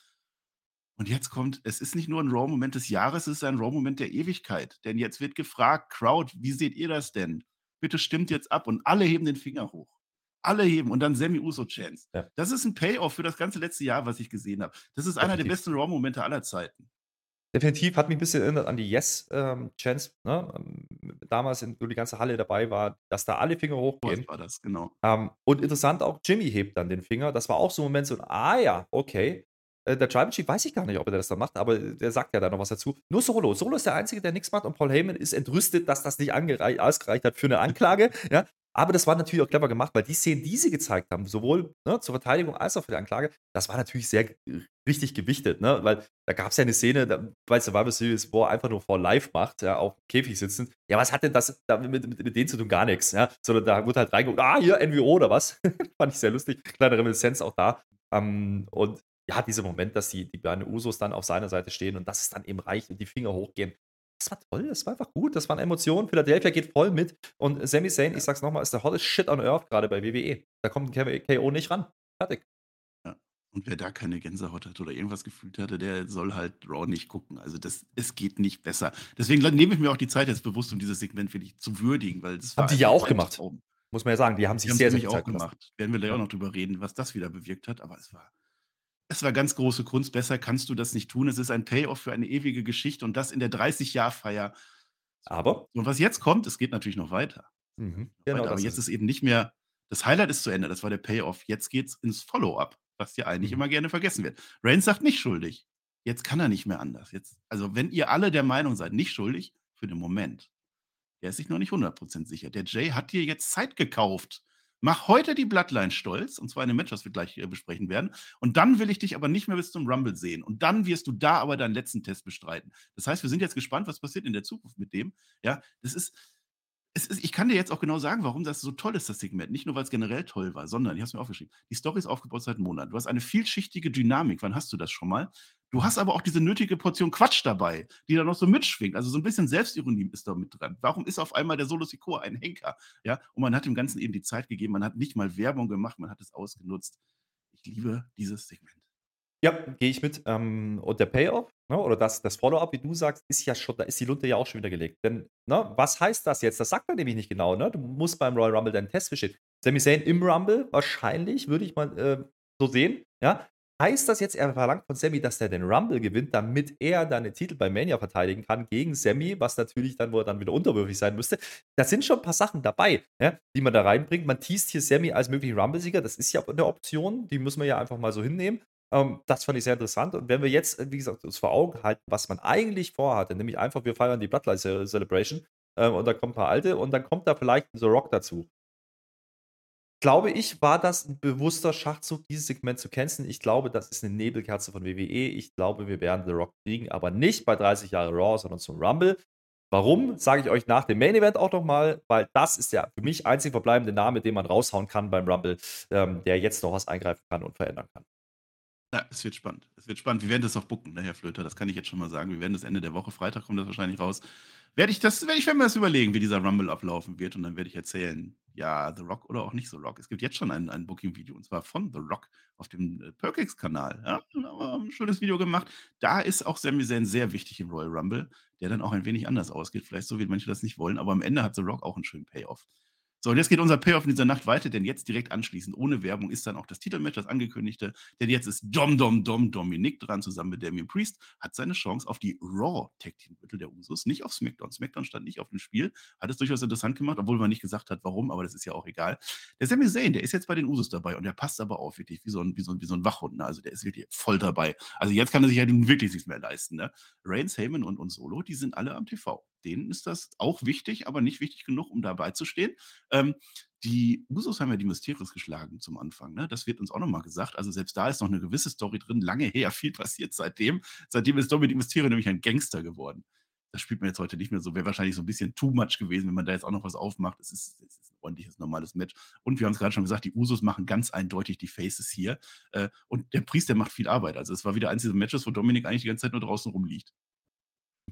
Und jetzt kommt, es ist nicht nur ein Raw-Moment des Jahres, es ist ein Raw-Moment der Ewigkeit. Denn jetzt wird gefragt, Crowd, wie seht ihr das denn? Bitte stimmt jetzt ab. Und alle heben den Finger hoch. Alle heben und dann Sammy Uso Chance. Ja. Das ist ein Payoff für das ganze letzte Jahr, was ich gesehen habe. Das ist einer der besten Raw-Momente aller Zeiten. Definitiv hat mich ein bisschen erinnert an die Yes-Chance, ähm, ne? Ähm, damals, in, wo die ganze Halle dabei war, dass da alle Finger hochgehen. Was war das, genau. Ähm, und interessant auch, Jimmy hebt dann den Finger. Das war auch so ein Moment, so, ah ja, okay. Äh, der Tribal Chief weiß ich gar nicht, ob er das dann macht, aber der sagt ja da noch was dazu. Nur Solo. Solo ist der Einzige, der nichts macht und Paul Heyman ist entrüstet, dass das nicht ausgereicht hat für eine Anklage. ja. Aber das war natürlich auch clever gemacht, weil die Szenen, die sie gezeigt haben, sowohl ne, zur Verteidigung als auch für die Anklage, das war natürlich sehr richtig gewichtet, ne? Weil da gab es ja eine Szene da, bei Survivor Series, wo er einfach nur vor live macht, ja, auf Käfig sitzen. Ja, was hat denn das da mit, mit, mit denen zu tun? Gar nichts, ja. Sondern da wurde halt reingeguckt, ah, hier NWO oder was. Fand ich sehr lustig. Kleine Reminiszenz auch da. Ähm, und ja, dieser Moment, dass die, die beiden Usos dann auf seiner Seite stehen und dass es dann eben reicht und die Finger hochgehen. Das war toll, das war einfach gut, das waren Emotionen. Philadelphia geht voll mit und Sami Zayn, ich sag's nochmal, ist der hottest Shit on Earth gerade bei WWE. Da kommt ein KO nicht ran. Fertig. Ja. Und wer da keine Gänsehaut hat oder irgendwas gefühlt hatte, der soll halt Raw nicht gucken. Also das, es geht nicht besser. Deswegen nehme ich mir auch die Zeit jetzt bewusst, um dieses Segment wirklich zu würdigen, weil das Haben die ja auch gemacht. Traum. Muss man ja sagen, die haben sich die sehr, sehr Zeit auch gemacht. Werden wir da ja auch noch drüber reden, was das wieder bewirkt hat, aber es war es war ganz große Kunst. Besser kannst du das nicht tun. Es ist ein Payoff für eine ewige Geschichte und das in der 30-Jahr-Feier. Aber? Und was jetzt kommt, es geht natürlich noch weiter. Mhm. Genau, weiter. Aber jetzt ist eben nicht mehr, das Highlight ist zu Ende, das war der Payoff. Jetzt geht es ins Follow-up, was ja eigentlich mhm. immer gerne vergessen wird. Reigns sagt nicht schuldig. Jetzt kann er nicht mehr anders. Jetzt, also, wenn ihr alle der Meinung seid, nicht schuldig, für den Moment, der ist sich noch nicht 100% sicher. Der Jay hat dir jetzt Zeit gekauft. Mach heute die Bloodline stolz, und zwar in dem Match, was wir gleich äh, besprechen werden. Und dann will ich dich aber nicht mehr bis zum Rumble sehen. Und dann wirst du da aber deinen letzten Test bestreiten. Das heißt, wir sind jetzt gespannt, was passiert in der Zukunft mit dem. Ja, das ist, ist, ich kann dir jetzt auch genau sagen, warum das so toll ist, das Segment. Nicht nur, weil es generell toll war, sondern, ich habe es mir aufgeschrieben, die Story ist aufgebaut seit Monaten. Du hast eine vielschichtige Dynamik. Wann hast du das schon mal? Du hast aber auch diese nötige Portion Quatsch dabei, die da noch so mitschwingt. Also so ein bisschen Selbstironie ist da mit dran. Warum ist auf einmal der Solo Sikoa ein Henker? Ja, und man hat dem Ganzen eben die Zeit gegeben. Man hat nicht mal Werbung gemacht, man hat es ausgenutzt. Ich liebe dieses Segment. Ja, gehe ich mit. Ähm, und der Payoff, ne, oder das, das Follow-up, wie du sagst, ist ja schon, da ist die Lunte ja auch schon wieder gelegt. Denn, ne, was heißt das jetzt? Das sagt man nämlich nicht genau. Ne? Du musst beim Royal Rumble deinen Test bestehen. Sami Zayn im Rumble, wahrscheinlich, würde ich mal äh, so sehen. Ja, Heißt das jetzt, er verlangt von Sammy, dass er den Rumble gewinnt, damit er dann den Titel bei Mania verteidigen kann gegen Sammy, was natürlich dann, wo er dann wieder unterwürfig sein müsste. Da sind schon ein paar Sachen dabei, ja, die man da reinbringt. Man teast hier Sammy als möglichen Rumble-Sieger, das ist ja eine Option, die müssen wir ja einfach mal so hinnehmen. Ähm, das fand ich sehr interessant. Und wenn wir jetzt, wie gesagt, uns vor Augen halten, was man eigentlich vorhatte, nämlich einfach, wir feiern die Bloodline Celebration ähm, und da kommen ein paar alte und dann kommt da vielleicht The Rock dazu glaube ich, war das ein bewusster Schachzug, dieses Segment zu canceln. Ich glaube, das ist eine Nebelkerze von WWE. Ich glaube, wir werden The Rock kriegen, aber nicht bei 30 Jahre Raw, sondern zum Rumble. Warum, sage ich euch nach dem Main Event auch nochmal, weil das ist der für mich einzig verbleibende Name, den man raushauen kann beim Rumble, ähm, der jetzt noch was eingreifen kann und verändern kann. Ja, es wird spannend. Es wird spannend. Wir werden das auch bucken, ne, Herr Flöter. Das kann ich jetzt schon mal sagen. Wir werden das Ende der Woche, Freitag kommt das wahrscheinlich raus werde ich das, werde ich mir das überlegen, wie dieser Rumble ablaufen wird und dann werde ich erzählen, ja, The Rock oder auch nicht The Rock. Es gibt jetzt schon ein, ein Booking-Video und zwar von The Rock auf dem äh, Perkix-Kanal. Ja, ein schönes Video gemacht. Da ist auch Sami Zayn sehr wichtig im Royal Rumble, der dann auch ein wenig anders ausgeht. Vielleicht so, wie manche das nicht wollen, aber am Ende hat The Rock auch einen schönen Payoff. So, und jetzt geht unser Payoff in dieser Nacht weiter, denn jetzt direkt anschließend, ohne Werbung, ist dann auch das Titelmatch, das angekündigte. Denn jetzt ist Dom Dom Dom Dominik dran, zusammen mit Damien Priest, hat seine Chance auf die Raw Tag Team Titel der Usos, nicht auf SmackDown. SmackDown stand nicht auf dem Spiel, hat es durchaus interessant gemacht, obwohl man nicht gesagt hat, warum, aber das ist ja auch egal. Der Sami Zayn, der ist jetzt bei den Usos dabei und der passt aber auch wirklich wie so ein, wie so ein, wie so ein Wachhund. Ne? Also der ist wirklich voll dabei. Also jetzt kann er sich ja wirklich nichts mehr leisten. Ne? Reigns, Heyman und, und Solo, die sind alle am TV. Denen ist das auch wichtig, aber nicht wichtig genug, um dabei zu stehen. Ähm, die Usos haben ja die Mysterios geschlagen zum Anfang. Ne? Das wird uns auch nochmal gesagt. Also selbst da ist noch eine gewisse Story drin. Lange her, viel passiert seitdem. Seitdem ist Dominik Mysterio nämlich ein Gangster geworden. Das spielt man jetzt heute nicht mehr so. Wäre wahrscheinlich so ein bisschen too much gewesen, wenn man da jetzt auch noch was aufmacht. Es ist, es ist ein ordentliches, normales Match. Und wir haben es gerade schon gesagt, die Usos machen ganz eindeutig die Faces hier. Äh, und der Priest, der macht viel Arbeit. Also es war wieder eins dieser Matches, wo Dominik eigentlich die ganze Zeit nur draußen rumliegt.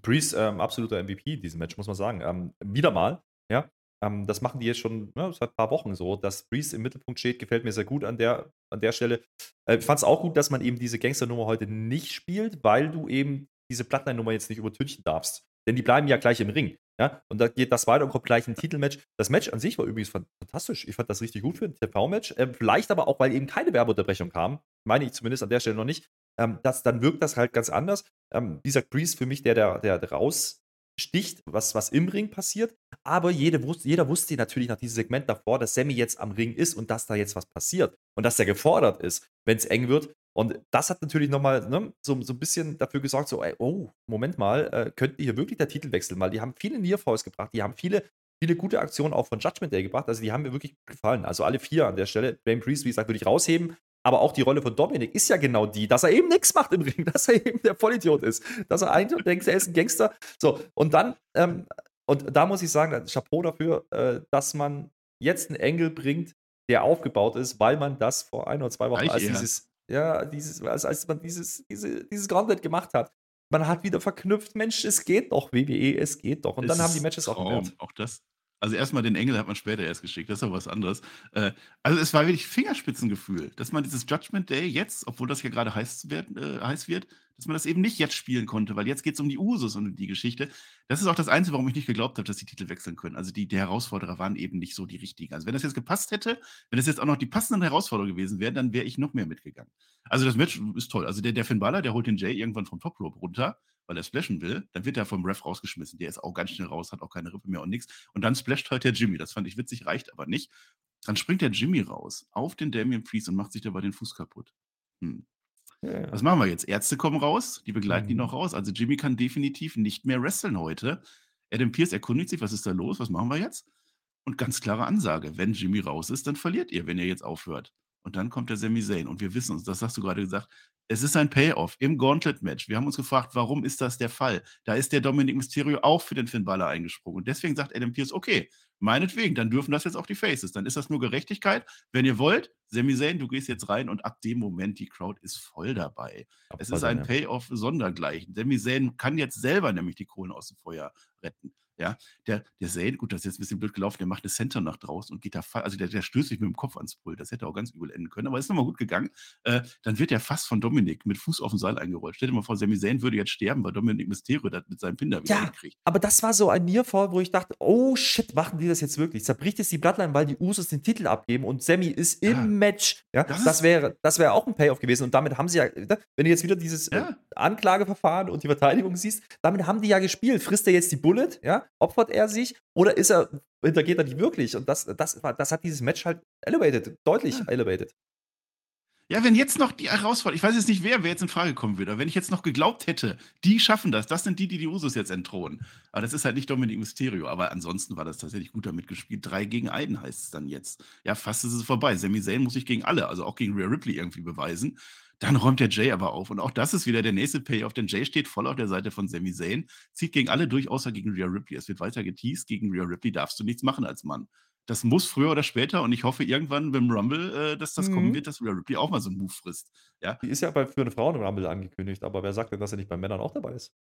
Priest, ähm, absoluter MVP, diesen Match, muss man sagen. Ähm, wieder mal, ja. Ähm, das machen die jetzt schon ja, seit ein paar Wochen so. Dass Priest im Mittelpunkt steht, gefällt mir sehr gut an der, an der Stelle. Äh, ich fand es auch gut, dass man eben diese Gangster-Nummer heute nicht spielt, weil du eben diese Bloodline-Nummer jetzt nicht übertünchen darfst. Denn die bleiben ja gleich im Ring. Ja, und da geht das weiter und kommt gleich ein Titelmatch. Das Match an sich war übrigens fantastisch. Ich fand das richtig gut für ein TV-Match. Ähm, vielleicht aber auch, weil eben keine Werbeunterbrechung kam. Meine ich zumindest an der Stelle noch nicht. Ähm, das, dann wirkt das halt ganz anders. Ähm, gesagt, Priest für mich der, der, der raussticht, was, was im Ring passiert. Aber jede, jeder wusste natürlich nach diesem Segment davor, dass Sammy jetzt am Ring ist und dass da jetzt was passiert. Und dass er gefordert ist, wenn es eng wird. Und das hat natürlich nochmal ne, so, so ein bisschen dafür gesorgt, so, ey, oh, Moment mal, äh, könnten hier wirklich der Titel wechseln? Weil die haben viele Nearfalls gebracht, die haben viele, viele gute Aktionen auch von Judgment Day gebracht. Also die haben mir wirklich gefallen. Also alle vier an der Stelle. Dwayne Priest, wie gesagt, würde ich rausheben. Aber auch die Rolle von Dominik ist ja genau die, dass er eben nichts macht im Ring, dass er eben der Vollidiot ist, dass er eigentlich denkt, er ist ein Gangster. So, und dann, ähm, und da muss ich sagen, Chapeau dafür, äh, dass man jetzt einen Engel bringt, der aufgebaut ist, weil man das vor ein oder zwei Wochen als dieses, ja, dieses, als, als man dieses, diese, dieses Gauntlet gemacht hat. Man hat wieder verknüpft, Mensch, es geht doch, WWE, es geht doch. Und es dann haben die Matches auch. Auch das, also erstmal den Engel hat man später erst geschickt, das ist aber was anderes. Äh, also es war wirklich Fingerspitzengefühl, dass man dieses Judgment Day jetzt, obwohl das ja gerade heiß wird, äh, heiß wird, dass man das eben nicht jetzt spielen konnte, weil jetzt geht es um die Usus und die Geschichte. Das ist auch das Einzige, warum ich nicht geglaubt habe, dass die Titel wechseln können. Also die, die Herausforderer waren eben nicht so die richtigen. Also wenn das jetzt gepasst hätte, wenn das jetzt auch noch die passenden Herausforderer gewesen wären, dann wäre ich noch mehr mitgegangen. Also das Match ist toll. Also der, der Finn Balor, der holt den Jay irgendwann vom Top Rope runter weil er splashen will, dann wird er vom Ref rausgeschmissen. Der ist auch ganz schnell raus, hat auch keine Rippe mehr und nichts. Und dann splasht halt der Jimmy. Das fand ich witzig, reicht aber nicht. Dann springt der Jimmy raus auf den Damien Priest und macht sich dabei den Fuß kaputt. Hm. Ja. Was machen wir jetzt? Ärzte kommen raus, die begleiten mhm. ihn noch raus. Also Jimmy kann definitiv nicht mehr wresteln heute. Adam Pierce erkundigt sich, was ist da los, was machen wir jetzt? Und ganz klare Ansage, wenn Jimmy raus ist, dann verliert ihr, wenn ihr jetzt aufhört. Und dann kommt der Sami Zayn. Und wir wissen uns, das hast du gerade gesagt, es ist ein Payoff im Gauntlet-Match. Wir haben uns gefragt, warum ist das der Fall? Da ist der Dominic Mysterio auch für den Finn Balor eingesprungen. Und deswegen sagt Adam Pierce, okay, meinetwegen, dann dürfen das jetzt auch die Faces. Dann ist das nur Gerechtigkeit. Wenn ihr wollt, Sami Zayn, du gehst jetzt rein und ab dem Moment, die Crowd ist voll dabei. Es ist ein ja. Payoff sondergleichen. Sami Zayn kann jetzt selber nämlich die Kohlen aus dem Feuer retten. Ja, der, der Zane, gut, das ist jetzt ein bisschen blöd gelaufen, der macht eine Center nach draußen und geht da, also der, der stößt sich mit dem Kopf ans Pult. Das hätte auch ganz übel enden können, aber ist nochmal gut gegangen. Äh, dann wird er fast von Dominik mit Fuß auf dem Seil eingerollt. Stell dir mal vor, Sami Zayn würde jetzt sterben, weil Dominik Mysterio das mit seinem Pinder wieder ja, kriegt. Aber das war so ein Nearfall, wo ich dachte, oh shit, machen die das jetzt wirklich? Zerbricht jetzt die Bloodline, weil die Usos den Titel abgeben und Sammy ist im ja. Match. Ja, das, das wäre das wär auch ein Payoff gewesen. Und damit haben sie ja, ne, wenn du jetzt wieder dieses ja. äh, Anklageverfahren und die Verteidigung siehst, damit haben die ja gespielt. Frisst er jetzt die Bullet, ja? Opfert er sich? sich oder ist er, hintergeht er die wirklich? Und das, das, das hat dieses Match halt elevated, deutlich ja. elevated. Ja, wenn jetzt noch die Herausforderung, ich weiß jetzt nicht, wer, wer jetzt in Frage kommen würde, aber wenn ich jetzt noch geglaubt hätte, die schaffen das, das sind die, die die Usos jetzt entthronen. Aber das ist halt nicht Dominik Mysterio, aber ansonsten war das tatsächlich gut damit gespielt. Drei gegen einen heißt es dann jetzt. Ja, fast ist es vorbei. Sami Zayn muss sich gegen alle, also auch gegen Rhea Ripley irgendwie beweisen. Dann räumt der Jay aber auf. Und auch das ist wieder der nächste Payoff, denn Jay steht voll auf der Seite von Sami Zayn, zieht gegen alle durch, außer gegen Rhea Ripley. Es wird weiter geteased. Gegen Rhea Ripley darfst du nichts machen als Mann. Das muss früher oder später, und ich hoffe irgendwann beim Rumble, äh, dass das mhm. kommen wird, dass Rhea Ripley auch mal so einen Move frisst. Ja? Die ist ja bei, für eine Frau im Rumble angekündigt, aber wer sagt denn, dass er nicht bei Männern auch dabei ist?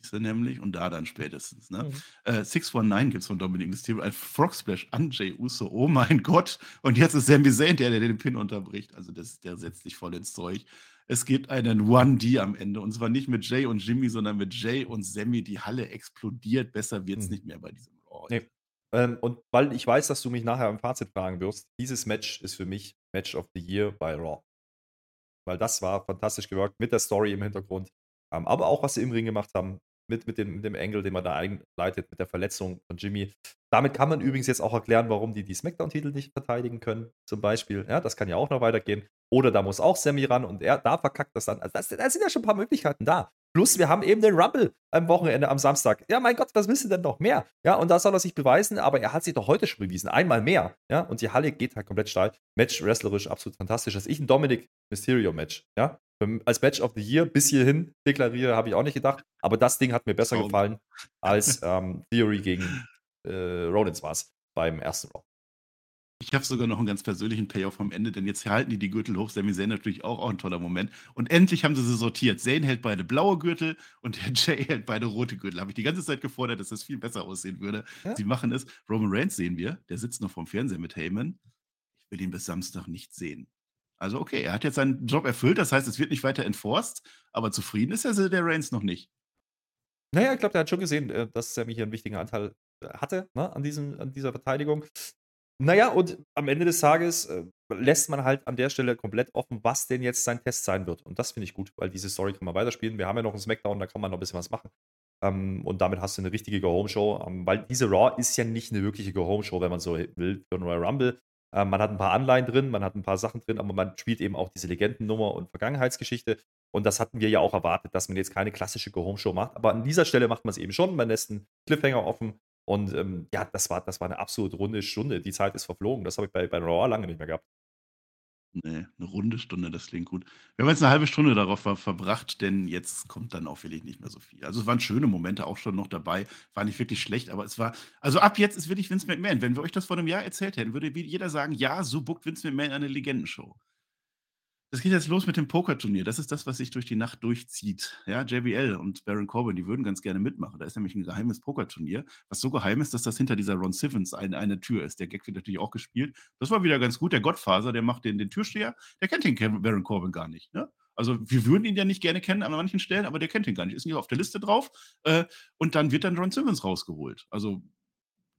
Siehst nämlich, und da dann spätestens. Ne? Mhm. Äh, 619 gibt es von Dominic Mysterio, ein Frog Splash an Jay Uso. Oh mein Gott. Und jetzt ist Sami Zayn der, der den Pin unterbricht. Also das, der setzt sich voll ins Zeug. Es gibt einen 1D am Ende. Und zwar nicht mit Jay und Jimmy, sondern mit Jay und Sammy. Die Halle explodiert. Besser wird es mhm. nicht mehr bei diesem Raw. Nee. Ähm, und weil ich weiß, dass du mich nachher im Fazit fragen wirst, dieses Match ist für mich Match of the Year bei Raw. Weil das war fantastisch gewirkt mit der Story im Hintergrund. Ähm, aber auch, was sie im Ring gemacht haben mit, mit, dem, mit dem Angle, den man da einleitet, mit der Verletzung von Jimmy. Damit kann man übrigens jetzt auch erklären, warum die die Smackdown-Titel nicht verteidigen können, zum Beispiel. Ja, das kann ja auch noch weitergehen. Oder da muss auch Sammy ran und er da verkackt das dann. Also da sind ja schon ein paar Möglichkeiten da. Plus, wir haben eben den Rumble am Wochenende, am Samstag. Ja, mein Gott, was willst du denn noch mehr? Ja, und da soll er sich beweisen, aber er hat sich doch heute schon bewiesen. Einmal mehr. Ja, und die Halle geht halt komplett steil. Match wrestlerisch absolut fantastisch. Dass ich ein Dominic Mysterio-Match, ja, als Match of the Year bis hierhin deklariere, habe ich auch nicht gedacht. Aber das Ding hat mir besser oh. gefallen als ähm, Theory gegen äh, Rollins war es beim ersten Raw. Ich habe sogar noch einen ganz persönlichen Payoff am Ende, denn jetzt halten die die Gürtel hoch. Sami Zayn natürlich auch, auch ein toller Moment. Und endlich haben sie sie sortiert. Zayn hält beide blaue Gürtel und der Jay hält beide rote Gürtel. Habe ich die ganze Zeit gefordert, dass das viel besser aussehen würde. Ja? Sie machen es. Roman Reigns sehen wir. Der sitzt noch vorm Fernseher mit Heyman. Ich will ihn bis Samstag nicht sehen. Also okay, er hat jetzt seinen Job erfüllt, das heißt, es wird nicht weiter enforced, aber zufrieden ist er der Reigns noch nicht. Naja, ich glaube, der hat schon gesehen, äh, dass Sammy hier einen wichtigen Anteil äh, hatte ne, an, diesem, an dieser Verteidigung. Naja, und am Ende des Tages äh, lässt man halt an der Stelle komplett offen, was denn jetzt sein Test sein wird. Und das finde ich gut, weil diese Story kann man weiterspielen. Wir haben ja noch einen Smackdown, da kann man noch ein bisschen was machen. Ähm, und damit hast du eine richtige Go-Home-Show, ähm, weil diese Raw ist ja nicht eine wirkliche Go-Home-Show, wenn man so will, für Royal Rumble. Ähm, man hat ein paar Anleihen drin, man hat ein paar Sachen drin, aber man spielt eben auch diese Legendennummer und Vergangenheitsgeschichte. Und das hatten wir ja auch erwartet, dass man jetzt keine klassische Go-Home-Show macht. Aber an dieser Stelle macht man es eben schon. Man lässt einen Cliffhanger offen. Und ähm, ja, das war, das war eine absolut runde Stunde. Die Zeit ist verflogen. Das habe ich bei, bei Raw lange nicht mehr gehabt. Nee, eine runde Stunde, das klingt gut. Wir haben jetzt eine halbe Stunde darauf ver verbracht, denn jetzt kommt dann auch wirklich nicht mehr so viel. Also, es waren schöne Momente auch schon noch dabei, war nicht wirklich schlecht, aber es war also, ab jetzt ist wirklich Vince McMahon. Wenn wir euch das vor einem Jahr erzählt hätten, würde jeder sagen: „Ja, so bookt Vince McMahon eine Legendenshow.“ Es geht jetzt los mit dem Pokerturnier. Das ist das, was sich durch die Nacht durchzieht. Ja, JBL und Baron Corbin, die würden ganz gerne mitmachen. Da ist nämlich ein geheimes Pokerturnier, was so geheim ist, dass das hinter dieser Ron Sivens eine, eine Tür ist. Der Gag wird natürlich auch gespielt. Das war wieder ganz gut. Der Gottfaser, der macht den, den Türsteher, der kennt den Baron Corbin gar nicht. Ne? Also wir würden ihn ja nicht gerne kennen an manchen Stellen, aber der kennt ihn gar nicht. Ist nicht auf der Liste drauf. Äh, und dann wird dann Ron Simmons rausgeholt. Also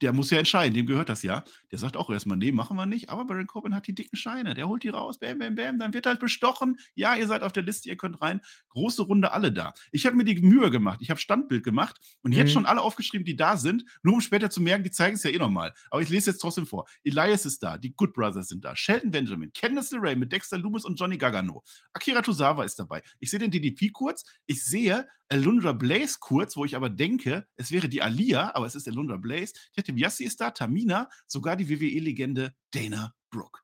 der muss ja entscheiden, dem gehört das ja. Der sagt auch erstmal, nee, machen wir nicht. Aber Baron Corbin hat die dicken Scheine. Der holt die raus, bam, bam, bam. Dann wird halt bestochen. Ja, ihr seid auf der Liste, ihr könnt rein. Große Runde, alle da. Ich habe mir die Mühe gemacht. Ich habe Standbild gemacht und mhm. jetzt schon alle aufgeschrieben, die da sind, nur um später zu merken, die zeigen es ja eh nochmal. Aber ich lese jetzt trotzdem vor. Elias ist da, die Good Brothers sind da, Shelton Benjamin, Candice LeRae mit Dexter Loomis und Johnny Gargano. Akira Tozawa ist dabei. Ich sehe den DDP kurz. Ich sehe Alundra Blaze kurz, wo ich aber denke, es wäre die Alia, aber es ist Alundra Blaze. Tete Yassi ist da, Tamina, sogar die WWE-Legende Dana Brooke.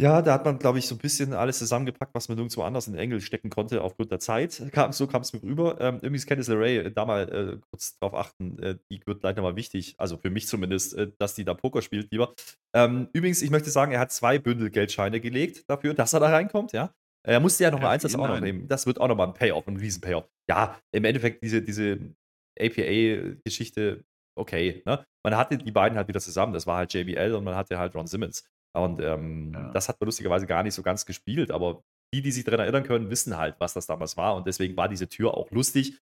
Ja, da hat man, glaube ich, so ein bisschen alles zusammengepackt, was man nirgendwo anders in Engel stecken konnte, aufgrund der Zeit. Kam, so kam es mir rüber. Ähm, übrigens, Candice LeRae, äh, da mal äh, kurz drauf achten, äh, die wird gleich nochmal wichtig, also für mich zumindest, äh, dass die da Poker spielt lieber. Ähm, übrigens, ich möchte sagen, er hat zwei Bündel Geldscheine gelegt dafür, dass er da reinkommt, ja. Er musste ja noch mal eins das auch noch nehmen. Das wird auch noch mal ein Payoff, ein Riesen-Payoff. Ja, im Endeffekt diese, diese APA-Geschichte, okay. Ne? Man hatte die beiden halt wieder zusammen. Das war halt JBL und man hatte halt Ron Simmons. Und ähm, ja. das hat man lustigerweise gar nicht so ganz gespielt. Aber die, die sich daran erinnern können, wissen halt, was das damals war. Und deswegen war diese Tür auch lustig.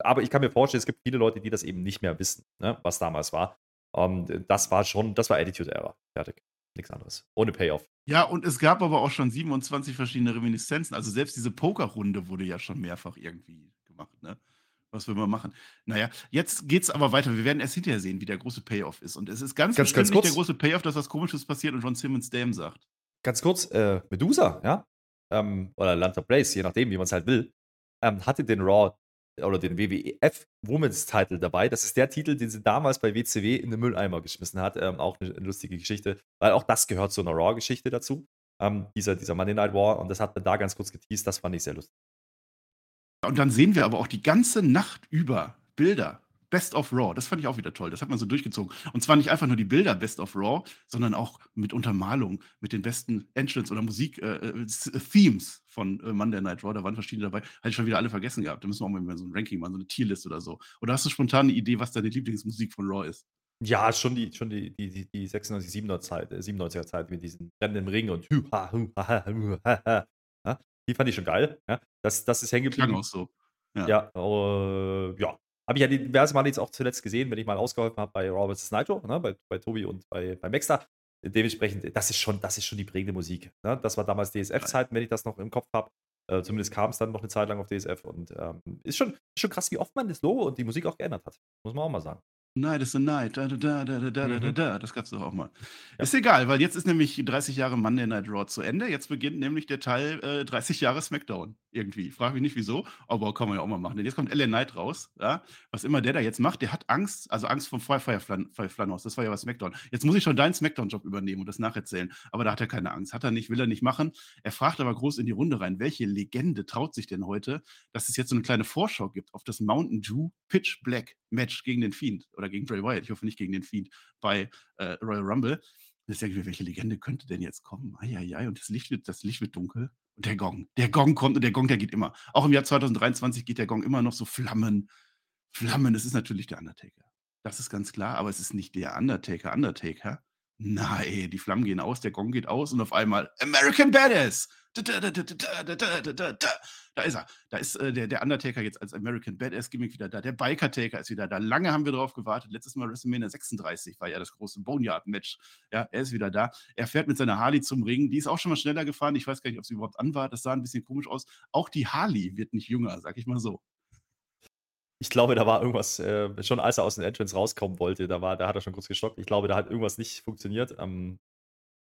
Aber ich kann mir vorstellen, es gibt viele Leute, die das eben nicht mehr wissen, ne? was damals war. Und das war schon, das war Attitude Era. Fertig. Nichts anderes. Ohne Payoff. Ja, und es gab aber auch schon 27 verschiedene Reminiszenzen. Also selbst diese Pokerrunde wurde ja schon mehrfach irgendwie gemacht, ne? Was will man machen? Naja, jetzt geht es aber weiter. Wir werden erst hinterher sehen, wie der große Payoff ist. Und es ist ganz, ganz, ganz nicht der große Payoff, dass was Komisches passiert und Ron Simmons Dame sagt. Ganz kurz, äh, Medusa, ja? Ähm, oder Lanta Blaze, je nachdem, wie man es halt will, ähm, hatte den Raw oder den WWF Women's Title dabei. Das ist der Titel, den sie damals bei WCW in den Mülleimer geschmissen hat. Ähm, auch eine, eine, lustige Geschichte, weil auch das gehört zu einer Raw-Geschichte dazu. Ähm, dieser, dieser Monday Night War und das hat man da ganz kurz geteased, das fand ich sehr lustig. Und dann sehen wir aber auch die ganze Nacht über Bilder Best of Raw. Das fand ich auch wieder toll. Das hat man so durchgezogen. Und zwar nicht einfach nur die Bilder Best of Raw, sondern auch mit Untermalung, mit den besten Entrance oder Musik-Themes äh, von äh, Monday Night Raw. Da waren verschiedene dabei. Hatte ich schon wieder alle vergessen gehabt. Da müssen wir auch mal so ein Ranking machen, so eine Tierlist oder so. Oder hast du spontan eine Idee, was deine Lieblingsmusik von Raw ist? Ja, schon die, schon die, die, die, die 96, 97er Zeit, äh, 97er Zeit mit diesen Rennen im Ring und hü, ha, hü, ha, hü, ha, ha. Die fand ich schon geil. Ja, das, das ist hängen geblieben. auch so. Ja, ja, äh, ja habe ich ja diverse Male jetzt auch zuletzt gesehen, wenn ich mal ausgeholfen habe bei Robert Nitro, ne, bei, bei Tobi und bei, bei Maxter. Dementsprechend, das ist schon, das ist schon die prägende Musik. Ne? Das war damals DSF-Zeiten, wenn ich das noch im Kopf habe. Äh, zumindest kam es dann noch eine Zeit lang auf DSF und ähm, ist, schon, ist schon krass, wie oft man das Logo und die Musik auch geändert hat. Muss man auch mal sagen. Night is the night. Da, da, da, da, da, da, mhm. da. Das kannst du doch auch mal. Ja. Ist egal, weil jetzt ist nämlich 30 Jahre Monday Night Raw zu Ende. Jetzt beginnt nämlich der Teil äh, 30 Jahre SmackDown. Irgendwie. Frag mich nicht wieso, aber kann man ja auch mal machen. Denn jetzt kommt LA Knight raus. Ja? Was immer der da jetzt macht, der hat Angst, also Angst vom Firefly-Flannhaus. Das war ja was SmackDown. Jetzt muss ich schon deinen SmackDown-Job übernehmen und das nacherzählen. Aber da hat er keine Angst. Hat er nicht, will er nicht machen. Er fragt aber groß in die Runde rein, welche Legende traut sich denn heute, dass es jetzt so eine kleine Vorschau gibt auf das Mountain Dew Pitch Black Match gegen den Fiend oder gegen Bray Wyatt. Ich hoffe nicht gegen den Fiend bei äh, Royal Rumble. Und jetzt denke welche Legende könnte denn jetzt kommen? Eieiei, und das Licht wird, das Licht wird dunkel. Und der Gong, der Gong kommt und der Gong, der geht immer. Auch im Jahr 2023 geht der Gong immer noch so Flammen. Flammen, es ist natürlich der Undertaker. Das ist ganz klar, aber es ist nicht der Undertaker, Undertaker. Nein, die Flammen gehen aus, der Gong geht aus und auf einmal American Badass. Da, ist er. Da ist äh, der, der Undertaker jetzt als American Badass-Gimmick wieder da. Der Biker-Taker ist wieder da. Lange haben wir drauf gewartet. Letztes Mal WrestleMania 36 war ja das große Boneyard-Match. Ja, er ist wieder da. Er fährt mit seiner Harley zum Ring. Die ist auch schon mal schneller gefahren. Ich weiß gar nicht, ob sie überhaupt an war. Das sah ein bisschen komisch aus. Auch die Harley wird nicht jünger, sag ich mal so. Ich glaube, da war irgendwas, äh, schon als er aus dem Entrance rauskommen wollte, da, war, da hat er schon kurz gestockt. Ich glaube, da hat irgendwas nicht funktioniert. Ähm,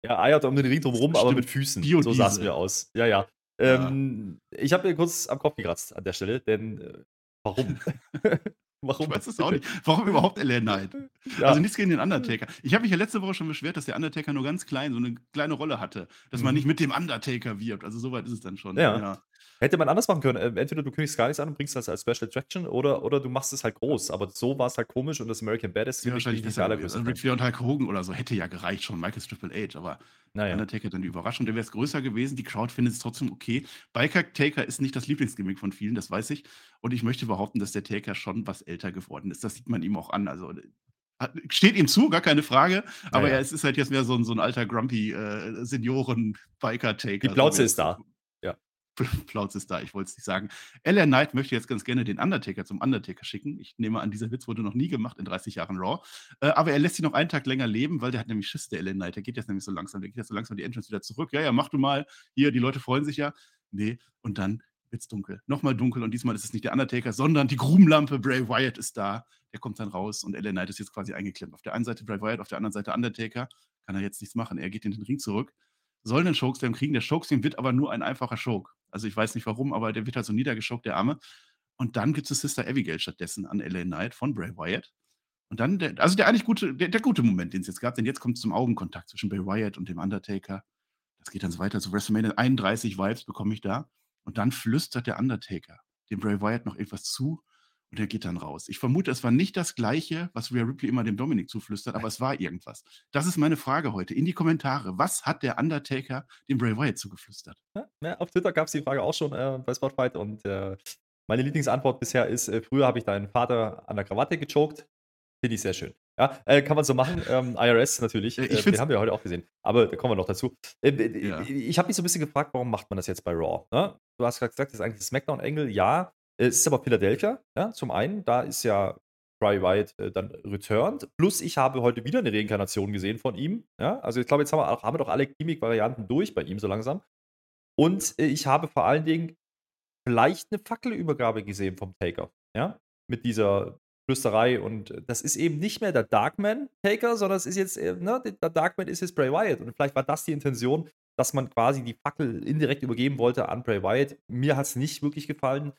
er eiert um den Ring drumherum, aber mit Füßen. So sah es mir aus. Ja, ja. Ähm, ich habe mir kurz am Kopf gekratzt an der Stelle, denn äh, warum? Warum? Ich weiß es auch nicht. Warum überhaupt LA Knight? Ja. Also nichts gegen den Undertaker. Ich habe mich ja letzte Woche schon beschwert, dass der Undertaker nur ganz klein, so eine kleine Rolle hatte. Dass mhm. man nicht mit dem Undertaker wirbt. Also soweit ist es dann schon. Ja. ja. Hätte man anders machen können. Äh, entweder du kündigst gar nichts an und bringst das als Special Attraction oder, oder du machst es halt groß. Aber so war es halt komisch und das American Badass ja, wahrscheinlich nicht allergrößte. Ric Flair und Hulk Hogan oder so hätte ja gereicht schon. Michael Triple H, aber naja. Undertaker dann die Überraschung. Der wäre es größer gewesen. Die Crowd findet es trotzdem okay. Biker Taker ist nicht das Lieblingsgimmick von vielen, das weiß ich. Und ich möchte behaupten, dass der Taker schon was älter geworden ist. Das sieht man ihm auch an. Also steht ihm zu, gar keine Frage. Aber ja, ja. es ist halt jetzt mehr so ein, so ein alter Grumpy äh, Senioren-Biker-Taker. Die Plauze so, ist da. Plauz ist da, ich wollte es nicht sagen. LA Knight möchte jetzt ganz gerne den Undertaker zum Undertaker schicken. Ich nehme an, dieser Witz wurde noch nie gemacht in 30 Jahren Raw. Äh, aber er lässt ihn noch einen Tag länger leben, weil der hat nämlich Schiss, der LA Knight. Der geht jetzt nämlich so langsam, der geht jetzt so langsam die Entrance wieder zurück. Ja, ja, mach du mal. Hier, die Leute freuen sich ja. Nee, und dann wird es dunkel. Nochmal dunkel und diesmal ist es nicht der Undertaker, sondern die Grubenlampe. Bray Wyatt ist da. Der kommt dann raus und LA Knight ist jetzt quasi eingeklemmt. Auf der einen Seite Bray Wyatt, auf der anderen Seite Undertaker. Kann er jetzt nichts machen. Er geht in den Ring zurück soll einen Chokeslam kriegen. Der Chokeslam wird aber nur ein einfacher Choke. Also ich weiß nicht warum, aber der wird halt so niedergeschockt, der Arme. Und dann gibt es Sister Abigail stattdessen an LA Knight von Bray Wyatt. Und dann, der, also der eigentlich gute, der, der gute Moment, den es jetzt gab, denn jetzt kommt es zum Augenkontakt zwischen Bray Wyatt und dem Undertaker. Das geht dann so weiter. Zu WrestleMania 31 Vibes bekomme ich da. Und dann flüstert der Undertaker dem Bray Wyatt noch etwas zu und er geht dann raus. Ich vermute, es war nicht das Gleiche, was Rhea Ripley immer dem Dominik zuflüstert, aber es war irgendwas. Das ist meine Frage heute. In die Kommentare. Was hat der Undertaker dem Bray Wyatt zugeflüstert? Ja, auf Twitter gab es die Frage auch schon äh, bei Spotfight und äh, meine Lieblingsantwort bisher ist: äh, Früher habe ich deinen Vater an der Krawatte gechoked. Finde ich sehr schön. Ja, äh, kann man so machen. Ähm, IRS natürlich. Äh, den haben wir heute auch gesehen. Aber da kommen wir noch dazu. Äh, ja. Ich habe mich so ein bisschen gefragt, warum macht man das jetzt bei Raw? Ne? Du hast gerade gesagt, das ist eigentlich SmackDown-Engel. Ja, es ist aber Philadelphia, ja, zum einen. Da ist ja Bray Wyatt äh, dann returned. Plus, ich habe heute wieder eine Reinkarnation gesehen von ihm. Ja, also ich glaube, jetzt haben wir, auch, haben wir doch alle Gimmick-Varianten durch bei ihm so langsam. Und äh, ich habe vor allen Dingen vielleicht eine Fackelübergabe gesehen vom Taker. Ja, mit dieser Flüsterei. Und das ist eben nicht mehr der Darkman-Taker, sondern es ist jetzt, äh, ne, der Darkman ist jetzt Bray Wyatt. Und vielleicht war das die Intention, dass man quasi die Fackel indirekt übergeben wollte an Bray Wyatt. Mir hat es nicht wirklich gefallen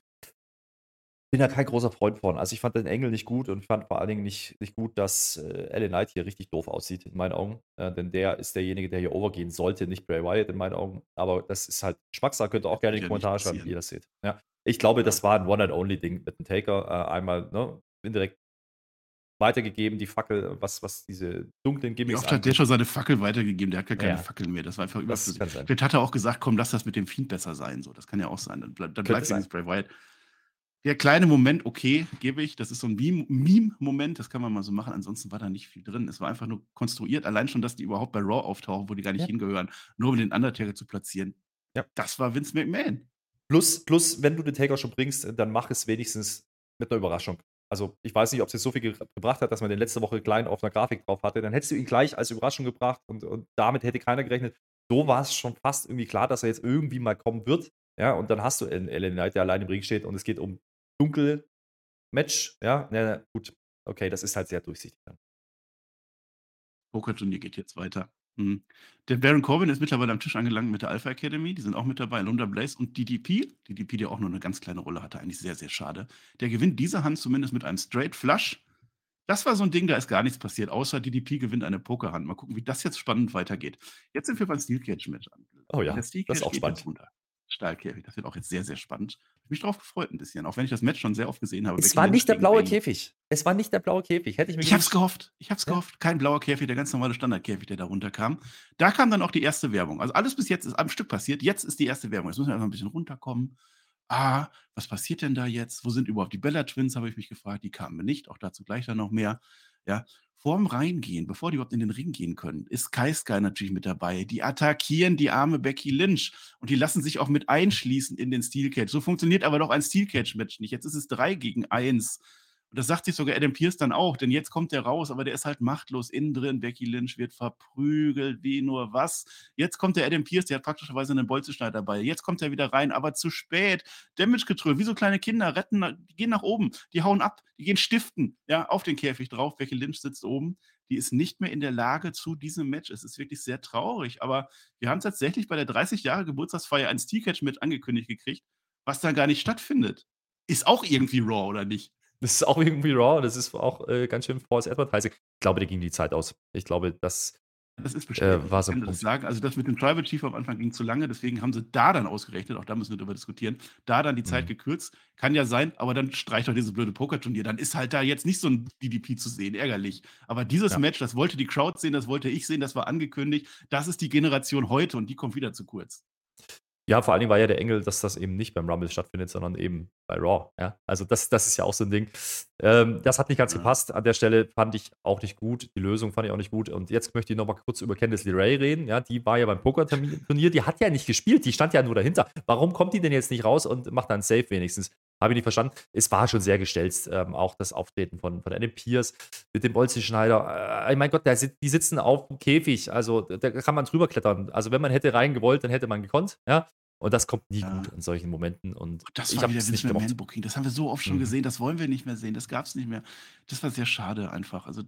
bin da kein großer Freund von. Also ich fand den Engel nicht gut und fand vor allen Dingen nicht, nicht gut, dass äh, Alan Knight hier richtig doof aussieht, in meinen Augen. Äh, denn der ist derjenige, der hier overgehen sollte, nicht Bray Wyatt in meinen Augen. Aber das ist halt Geschmackssache, könnt ihr auch gerne in die Kommentare schreiben, wie ihr das seht. Ja. Ich glaube, das war ein One-and-Only-Ding mit dem Taker. Äh, einmal ne, indirekt weitergegeben, die Fackel, was, was diese dunklen Gimmicks Wie oft hat der schon seine Fackel weitergegeben? Der hat gar keine ja. Fackel mehr. Das war einfach überflüssig. Vielleicht hat er auch gesagt, komm, lass das mit dem Fiend besser sein. So, das kann ja auch sein. Dann, dann bleibt es Bray Wyatt. Der kleine Moment, okay, gebe ich. Das ist so ein Meme-Moment, das kann man mal so machen. Ansonsten war da nicht viel drin. Es war einfach nur konstruiert. Allein schon, dass die überhaupt bei Raw auftauchen, wo die gar nicht ja. hingehören, nur um den Undertaker zu platzieren. Ja. Das war Vince McMahon. Plus, plus, wenn du den Taker schon bringst, dann mach es wenigstens mit einer Überraschung. Also, ich weiß nicht, ob es jetzt so viel ge gebracht hat, dass man den letzte Woche klein auf einer Grafik drauf hatte. Dann hättest du ihn gleich als Überraschung gebracht und, und damit hätte keiner gerechnet. So war es schon fast irgendwie klar, dass er jetzt irgendwie mal kommen wird. Ja, und dann hast du einen Ellen Knight, der allein im Ring steht und es geht um dunkel Match. Ja, na, gut. Okay, das ist halt sehr durchsichtig dann. Pokerturnier geht jetzt weiter. Mhm. Der Baron Corbin ist mittlerweile am Tisch angelangt mit der Alpha Academy. Die sind auch mit dabei. Lunda Blaze und DDP. DDP, der auch nur eine ganz kleine Rolle hatte, eigentlich sehr, sehr schade. Der gewinnt diese Hand zumindest mit einem Straight Flush. Das war so ein Ding, da ist gar nichts passiert, außer DDP gewinnt eine Pokerhand. Mal gucken, wie das jetzt spannend weitergeht. Jetzt sind wir beim Steel Cage Match Oh ja, das ist auch spannend. Stahlkäfig. Das wird auch jetzt sehr, sehr spannend. Ich habe mich darauf gefreut ein bisschen, auch wenn ich das Match schon sehr oft gesehen habe. Es war nicht der blaue Käfig. Es war nicht der blaue Käfig. Hätte ich mir Ich habe es gehofft. Ich habe es ja. gehofft. Kein blauer Käfig, der ganz normale Standardkäfig, der da runterkam. Da kam dann auch die erste Werbung. Also alles bis jetzt ist am Stück passiert. Jetzt ist die erste Werbung. Jetzt müssen wir einfach ein bisschen runterkommen. Ah, was passiert denn da jetzt? Wo sind überhaupt die Bella Twins, habe ich mich gefragt. Die kamen nicht. Auch dazu gleich dann noch mehr. Ja, vorm Reingehen, bevor die überhaupt in den Ring gehen können, ist Kai Sky natürlich mit dabei. Die attackieren die arme Becky Lynch und die lassen sich auch mit einschließen in den Steel Cage. So funktioniert aber doch ein Steel Cage Match nicht. Jetzt ist es drei gegen eins. Und das sagt sich sogar Adam Pierce dann auch, denn jetzt kommt der raus, aber der ist halt machtlos innen drin. Becky Lynch wird verprügelt, wie nur was. Jetzt kommt der Adam Pierce, der hat praktischerweise einen Bolzenschneider dabei. Jetzt kommt er wieder rein, aber zu spät. Damage Control, wie so kleine Kinder, retten, die gehen nach oben, die hauen ab, die gehen stiften, ja, auf den Käfig drauf. Becky Lynch sitzt oben. Die ist nicht mehr in der Lage zu diesem Match. Es ist wirklich sehr traurig, aber wir haben tatsächlich bei der 30 Jahre Geburtstagsfeier ein Steel Catch mit angekündigt gekriegt, was da gar nicht stattfindet. Ist auch irgendwie Raw, oder nicht? Das ist auch irgendwie raw. Das ist auch äh, ganz schön False Advertising. Ich glaube, der ging die Zeit aus. Ich glaube, das, das ist bestimmt. Äh, war so ein Punkt. sagen. Also das mit dem Tribal Chief am Anfang ging zu lange, deswegen haben sie da dann ausgerechnet, auch da müssen wir darüber diskutieren, da dann die Zeit mhm. gekürzt. Kann ja sein, aber dann streicht doch dieses blöde Pokerturnier. Dann ist halt da jetzt nicht so ein DDP zu sehen, ärgerlich. Aber dieses ja. Match, das wollte die Crowd sehen, das wollte ich sehen, das war angekündigt. Das ist die Generation heute und die kommt wieder zu kurz. Ja, vor allen Dingen war ja der Engel, dass das eben nicht beim Rumble stattfindet, sondern eben bei Raw. Ja? Also das, das ist ja auch so ein Ding. Ähm, das hat nicht ganz ja. gepasst. An der Stelle fand ich auch nicht gut. Die Lösung fand ich auch nicht gut. Und jetzt möchte ich noch mal kurz über Candice LeRae reden. Ja, die war ja beim Poker-Turnier. Die hat ja nicht gespielt. Die stand ja nur dahinter. Warum kommt die denn jetzt nicht raus und macht dann Safe wenigstens? Habe ich nicht verstanden. Es war schon sehr gestelzt, ähm, auch das Auftreten von, von Adam Pierce mit dem Bolzenschneider. Äh, mein Gott, der, die sitzen auf dem Käfig, also da kann man drüber klettern. Also wenn man hätte reingewollt, dann hätte man gekonnt, ja. Und das kommt nie ja. gut in solchen Momenten. Und das ich habe es nicht mehr Man-Booking. Das haben wir so oft schon mhm. gesehen. Das wollen wir nicht mehr sehen. Das gab es nicht mehr. Das war sehr schade einfach. Also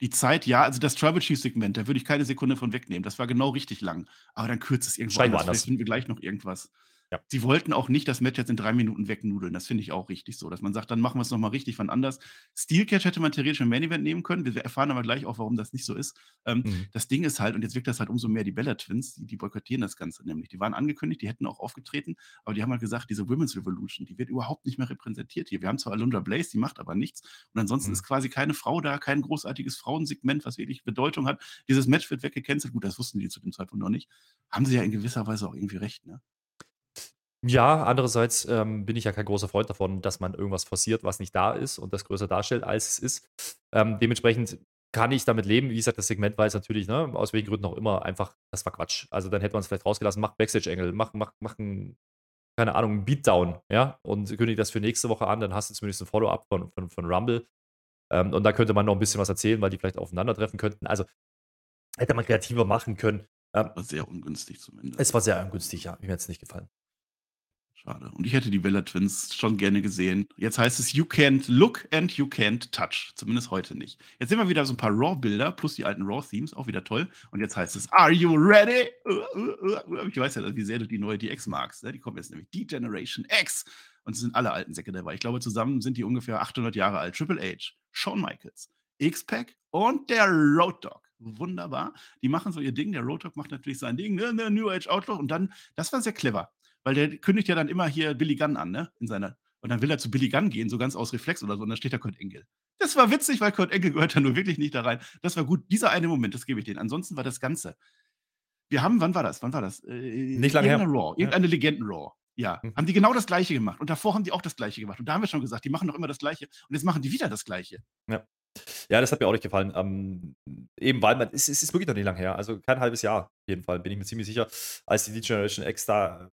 die Zeit, ja, also das Trouble Chief Segment, da würde ich keine Sekunde von wegnehmen. Das war genau richtig lang. Aber dann kürzt es irgendwann. anders. Vielleicht finden wir gleich noch irgendwas. Ja. Sie wollten auch nicht das Match jetzt in drei Minuten wegnudeln. Das finde ich auch richtig so, dass man sagt, dann machen wir es nochmal richtig von anders. Steel Catch hätte man theoretisch im Main Event nehmen können. Wir erfahren aber gleich auch, warum das nicht so ist. Ähm, mhm. Das Ding ist halt, und jetzt wirkt das halt umso mehr die Bella Twins, die, die, boykottieren das Ganze nämlich. Die waren angekündigt, die hätten auch aufgetreten, aber die haben halt gesagt, diese Women's Revolution, die wird überhaupt nicht mehr repräsentiert hier. Wir haben zwar Alundra Blaze, die macht aber nichts. Und ansonsten mhm. ist quasi keine Frau da, kein großartiges Frauensegment, was wirklich Bedeutung hat. Dieses Match wird weggecancelt. Gut, das wussten die zu dem Zeitpunkt noch nicht. Haben sie ja in gewisser Weise auch irgendwie recht, ne? Ja, andererseits ähm, bin ich ja kein großer Freund davon, dass man irgendwas forciert, was nicht da ist und das größer darstellt, als es ist. Ähm, dementsprechend kann ich damit leben. Wie gesagt, das Segment war jetzt natürlich, ne, aus welchen Gründen auch immer, einfach, das war Quatsch. Also dann hätte man es vielleicht rausgelassen, mach Backstage-Engel, mach, mach, mach ein, keine Ahnung, ein Beatdown, ja, und kündige das für nächste Woche an, dann hast du zumindest ein Follow-up von, von, von Rumble. Ähm, und da könnte man noch ein bisschen was erzählen, weil die vielleicht aufeinandertreffen könnten. Also hätte man kreativer machen können. Ähm, war sehr ungünstig zumindest. Es war sehr ungünstig, ja. Mir hat es nicht gefallen. Schade. Und ich hätte die Bella Twins schon gerne gesehen. Jetzt heißt es You can't look and you can't touch. Zumindest heute nicht. Jetzt sehen wir wieder so ein paar Raw-Bilder plus die alten Raw-Themes. Auch wieder toll. Und jetzt heißt es Are you ready? Ich weiß ja, wie sehr du die neue DX magst. Ne? Die kommt jetzt nämlich. Die Generation X. Und es sind alle alten Säcke dabei. Ich glaube, zusammen sind die ungefähr 800 Jahre alt. Triple H, Shawn Michaels, X-Pac und der Road Dog. Wunderbar. Die machen so ihr Ding. Der Road Dog macht natürlich sein Ding. Ne? ne New Age Outlaw. Und dann, das war sehr clever weil der kündigt ja dann immer hier Billy Gunn an, ne? In seiner. Und dann will er zu Billy Gunn gehen, so ganz aus Reflex oder so, und dann steht da Kurt Engel. Das war witzig, weil Kurt Enkel gehört da nur wirklich nicht da rein. Das war gut. Dieser eine Moment, das gebe ich denen. Ansonsten war das Ganze. Wir haben, wann war das? Wann war das? Äh, nicht lange her. Raw, irgendeine ja. Legenden-Raw. Ja, mhm. haben die genau das Gleiche gemacht. Und davor haben die auch das Gleiche gemacht. Und da haben wir schon gesagt, die machen doch immer das Gleiche. Und jetzt machen die wieder das Gleiche. Ja. Ja, das hat mir auch nicht gefallen. Ähm, eben weil man, es, es, ist wirklich noch nicht lang her. Also kein halbes Jahr, auf jeden Fall, bin ich mir ziemlich sicher, als die D-Generation X da,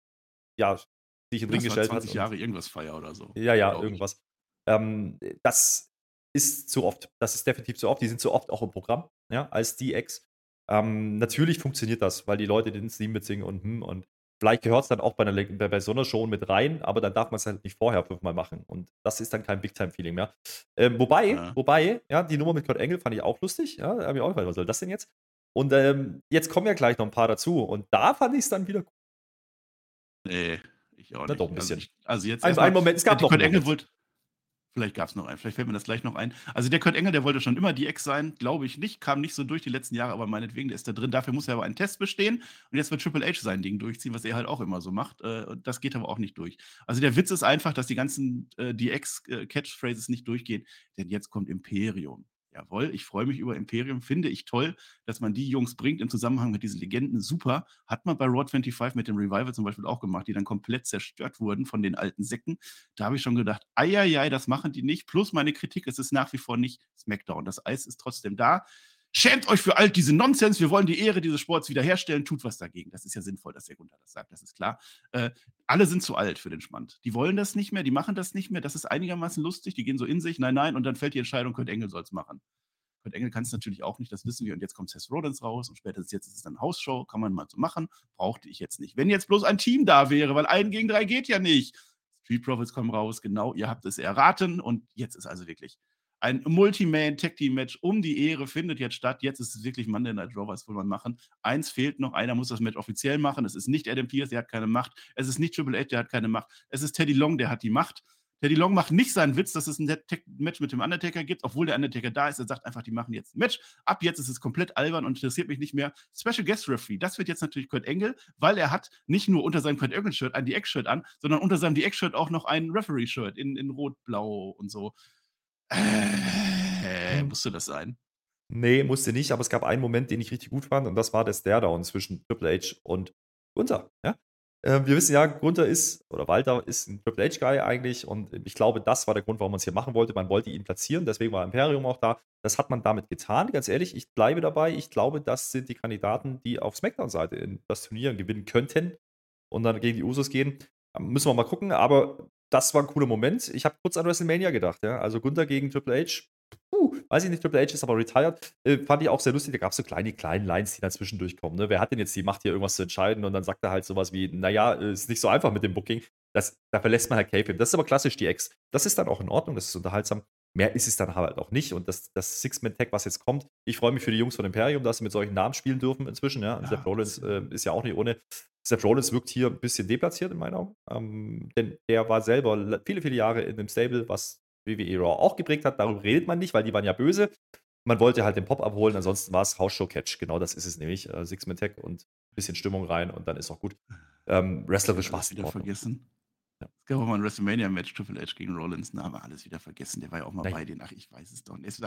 ja, sich in den Ring gestellt 20 hat. 20 Jahre irgendwas Feier oder so. Ja, ja, irgendwas. Ähm, das ist zu oft. Das ist definitiv zu oft. Die sind zu oft auch im Programm, ja, als DX. Ähm, natürlich funktioniert das, weil die Leute den Steam mitsingen und hm, und vielleicht gehört es dann auch bei, einer, bei, bei so einer Show mit rein, aber dann darf man es halt nicht vorher fünfmal machen. Und das ist dann kein Big-Time-Feeling mehr. Ähm, wobei, ja. wobei, ja, die Nummer mit Kurt Engel fand ich auch lustig. Ja, da habe ich auch gefallen, was soll das denn jetzt? Und ähm, jetzt kommen ja gleich noch ein paar dazu. Und da fand ich es dann wieder gut. Nee, ich auch nicht. Na doch, ein bisschen. Also, ich, also jetzt. Ein, ein Moment, es gab noch Kurt Engel Vielleicht gab es noch einen, vielleicht fällt mir das gleich noch ein. Also der Kurt Engel, der wollte schon immer die Ex sein, glaube ich nicht, kam nicht so durch die letzten Jahre, aber meinetwegen, der ist da drin. Dafür muss er aber einen Test bestehen und jetzt wird Triple H sein Ding durchziehen, was er halt auch immer so macht. Äh, das geht aber auch nicht durch. Also der Witz ist einfach, dass die ganzen äh, DX-Catchphrases äh, nicht durchgehen, denn jetzt kommt Imperium. Jawohl, ich freue mich über Imperium, finde ich toll, dass man die Jungs bringt im Zusammenhang mit diesen Legenden. Super. Hat man bei Raw 25 mit dem Revival zum Beispiel auch gemacht, die dann komplett zerstört wurden von den alten Säcken. Da habe ich schon gedacht, eieiei, das machen die nicht. Plus meine Kritik, es ist nach wie vor nicht SmackDown. Das Eis ist trotzdem da. Schämt euch für all diese Nonsens. Wir wollen die Ehre dieses Sports wiederherstellen. Tut was dagegen. Das ist ja sinnvoll, dass der Gunther das sagt. Das ist klar. Äh, alle sind zu alt für den Schmand. Die wollen das nicht mehr. Die machen das nicht mehr. Das ist einigermaßen lustig. Die gehen so in sich. Nein, nein. Und dann fällt die Entscheidung, Kurt Engel soll es machen. Kurt Engel kann es natürlich auch nicht. Das wissen wir. Und jetzt kommt Seth Rollins raus. Und spätestens jetzt ist es dann Hausshow. Kann man mal so machen. Brauchte ich jetzt nicht. Wenn jetzt bloß ein Team da wäre, weil ein gegen drei geht ja nicht. Street Profits kommen raus. Genau. Ihr habt es erraten. Und jetzt ist also wirklich ein Multi-Man-Tag-Team-Match um die Ehre findet jetzt statt. Jetzt ist es wirklich Monday Night Raw, was will man machen? Eins fehlt noch, einer muss das Match offiziell machen. Es ist nicht Adam Pierce, der hat keine Macht. Es ist nicht Triple H, der hat keine Macht. Es ist Teddy Long, der hat die Macht. Teddy Long macht nicht seinen Witz, dass es ein Match mit dem Undertaker gibt, obwohl der Undertaker da ist. Er sagt einfach, die machen jetzt ein Match. Ab jetzt ist es komplett albern und interessiert mich nicht mehr. Special Guest Referee, das wird jetzt natürlich Kurt Engel, weil er hat nicht nur unter seinem Kurt Engel-Shirt ein DX-Shirt an, sondern unter seinem DX-Shirt auch noch ein Referee-Shirt in, in Rot-Blau und so. Äh, hm. musste das sein? Nee, musste nicht, aber es gab einen Moment, den ich richtig gut fand und das war der Stare-Down zwischen Triple H und Gunther. Ja? Äh, wir wissen ja, Gunther ist, oder Walter ist ein Triple H-Guy eigentlich und ich glaube, das war der Grund, warum man es hier machen wollte. Man wollte ihn platzieren, deswegen war Imperium auch da. Das hat man damit getan, ganz ehrlich. Ich bleibe dabei. Ich glaube, das sind die Kandidaten, die auf Smackdown-Seite das Turnier gewinnen könnten und dann gegen die Usos gehen. Müssen wir mal gucken, aber das war ein cooler Moment. Ich habe kurz an WrestleMania gedacht, ja. Also Gunther gegen Triple H. Puh, weiß ich nicht, Triple H ist aber retired. Äh, fand ich auch sehr lustig. Da gab es so kleine, kleine Lines, die dann zwischendurch kommen. Ne? Wer hat denn jetzt die Macht, hier irgendwas zu entscheiden? Und dann sagt er halt sowas wie, naja, äh, ist nicht so einfach mit dem Booking. Das, da verlässt man halt K-Film. Das ist aber klassisch die Ex. Das ist dann auch in Ordnung, das ist unterhaltsam. Mehr ist es dann halt auch nicht. Und das, das Six-Man-Tag, was jetzt kommt, ich freue mich für die Jungs von Imperium, dass sie mit solchen Namen spielen dürfen inzwischen. Ja. ja Seth Rollins äh, ist ja auch nicht ohne. Seth Rollins wirkt hier ein bisschen deplatziert in meinen Augen. Ähm, denn der war selber viele, viele Jahre in einem Stable, was WWE Raw auch geprägt hat. Darüber redet man nicht, weil die waren ja böse. Man wollte halt den Pop abholen, ansonsten war es House-Show-Catch. Genau das ist es nämlich. Äh, Six-Man-Tag und ein bisschen Stimmung rein und dann ist auch gut. Ähm, wrestlerisch war es wieder vergessen. Ja. Es gab auch mal ein WrestleMania-Match, Triple H gegen Rollins, Name alles wieder vergessen. Der war ja auch mal Nein. bei denen. Ach, ich weiß es doch nicht.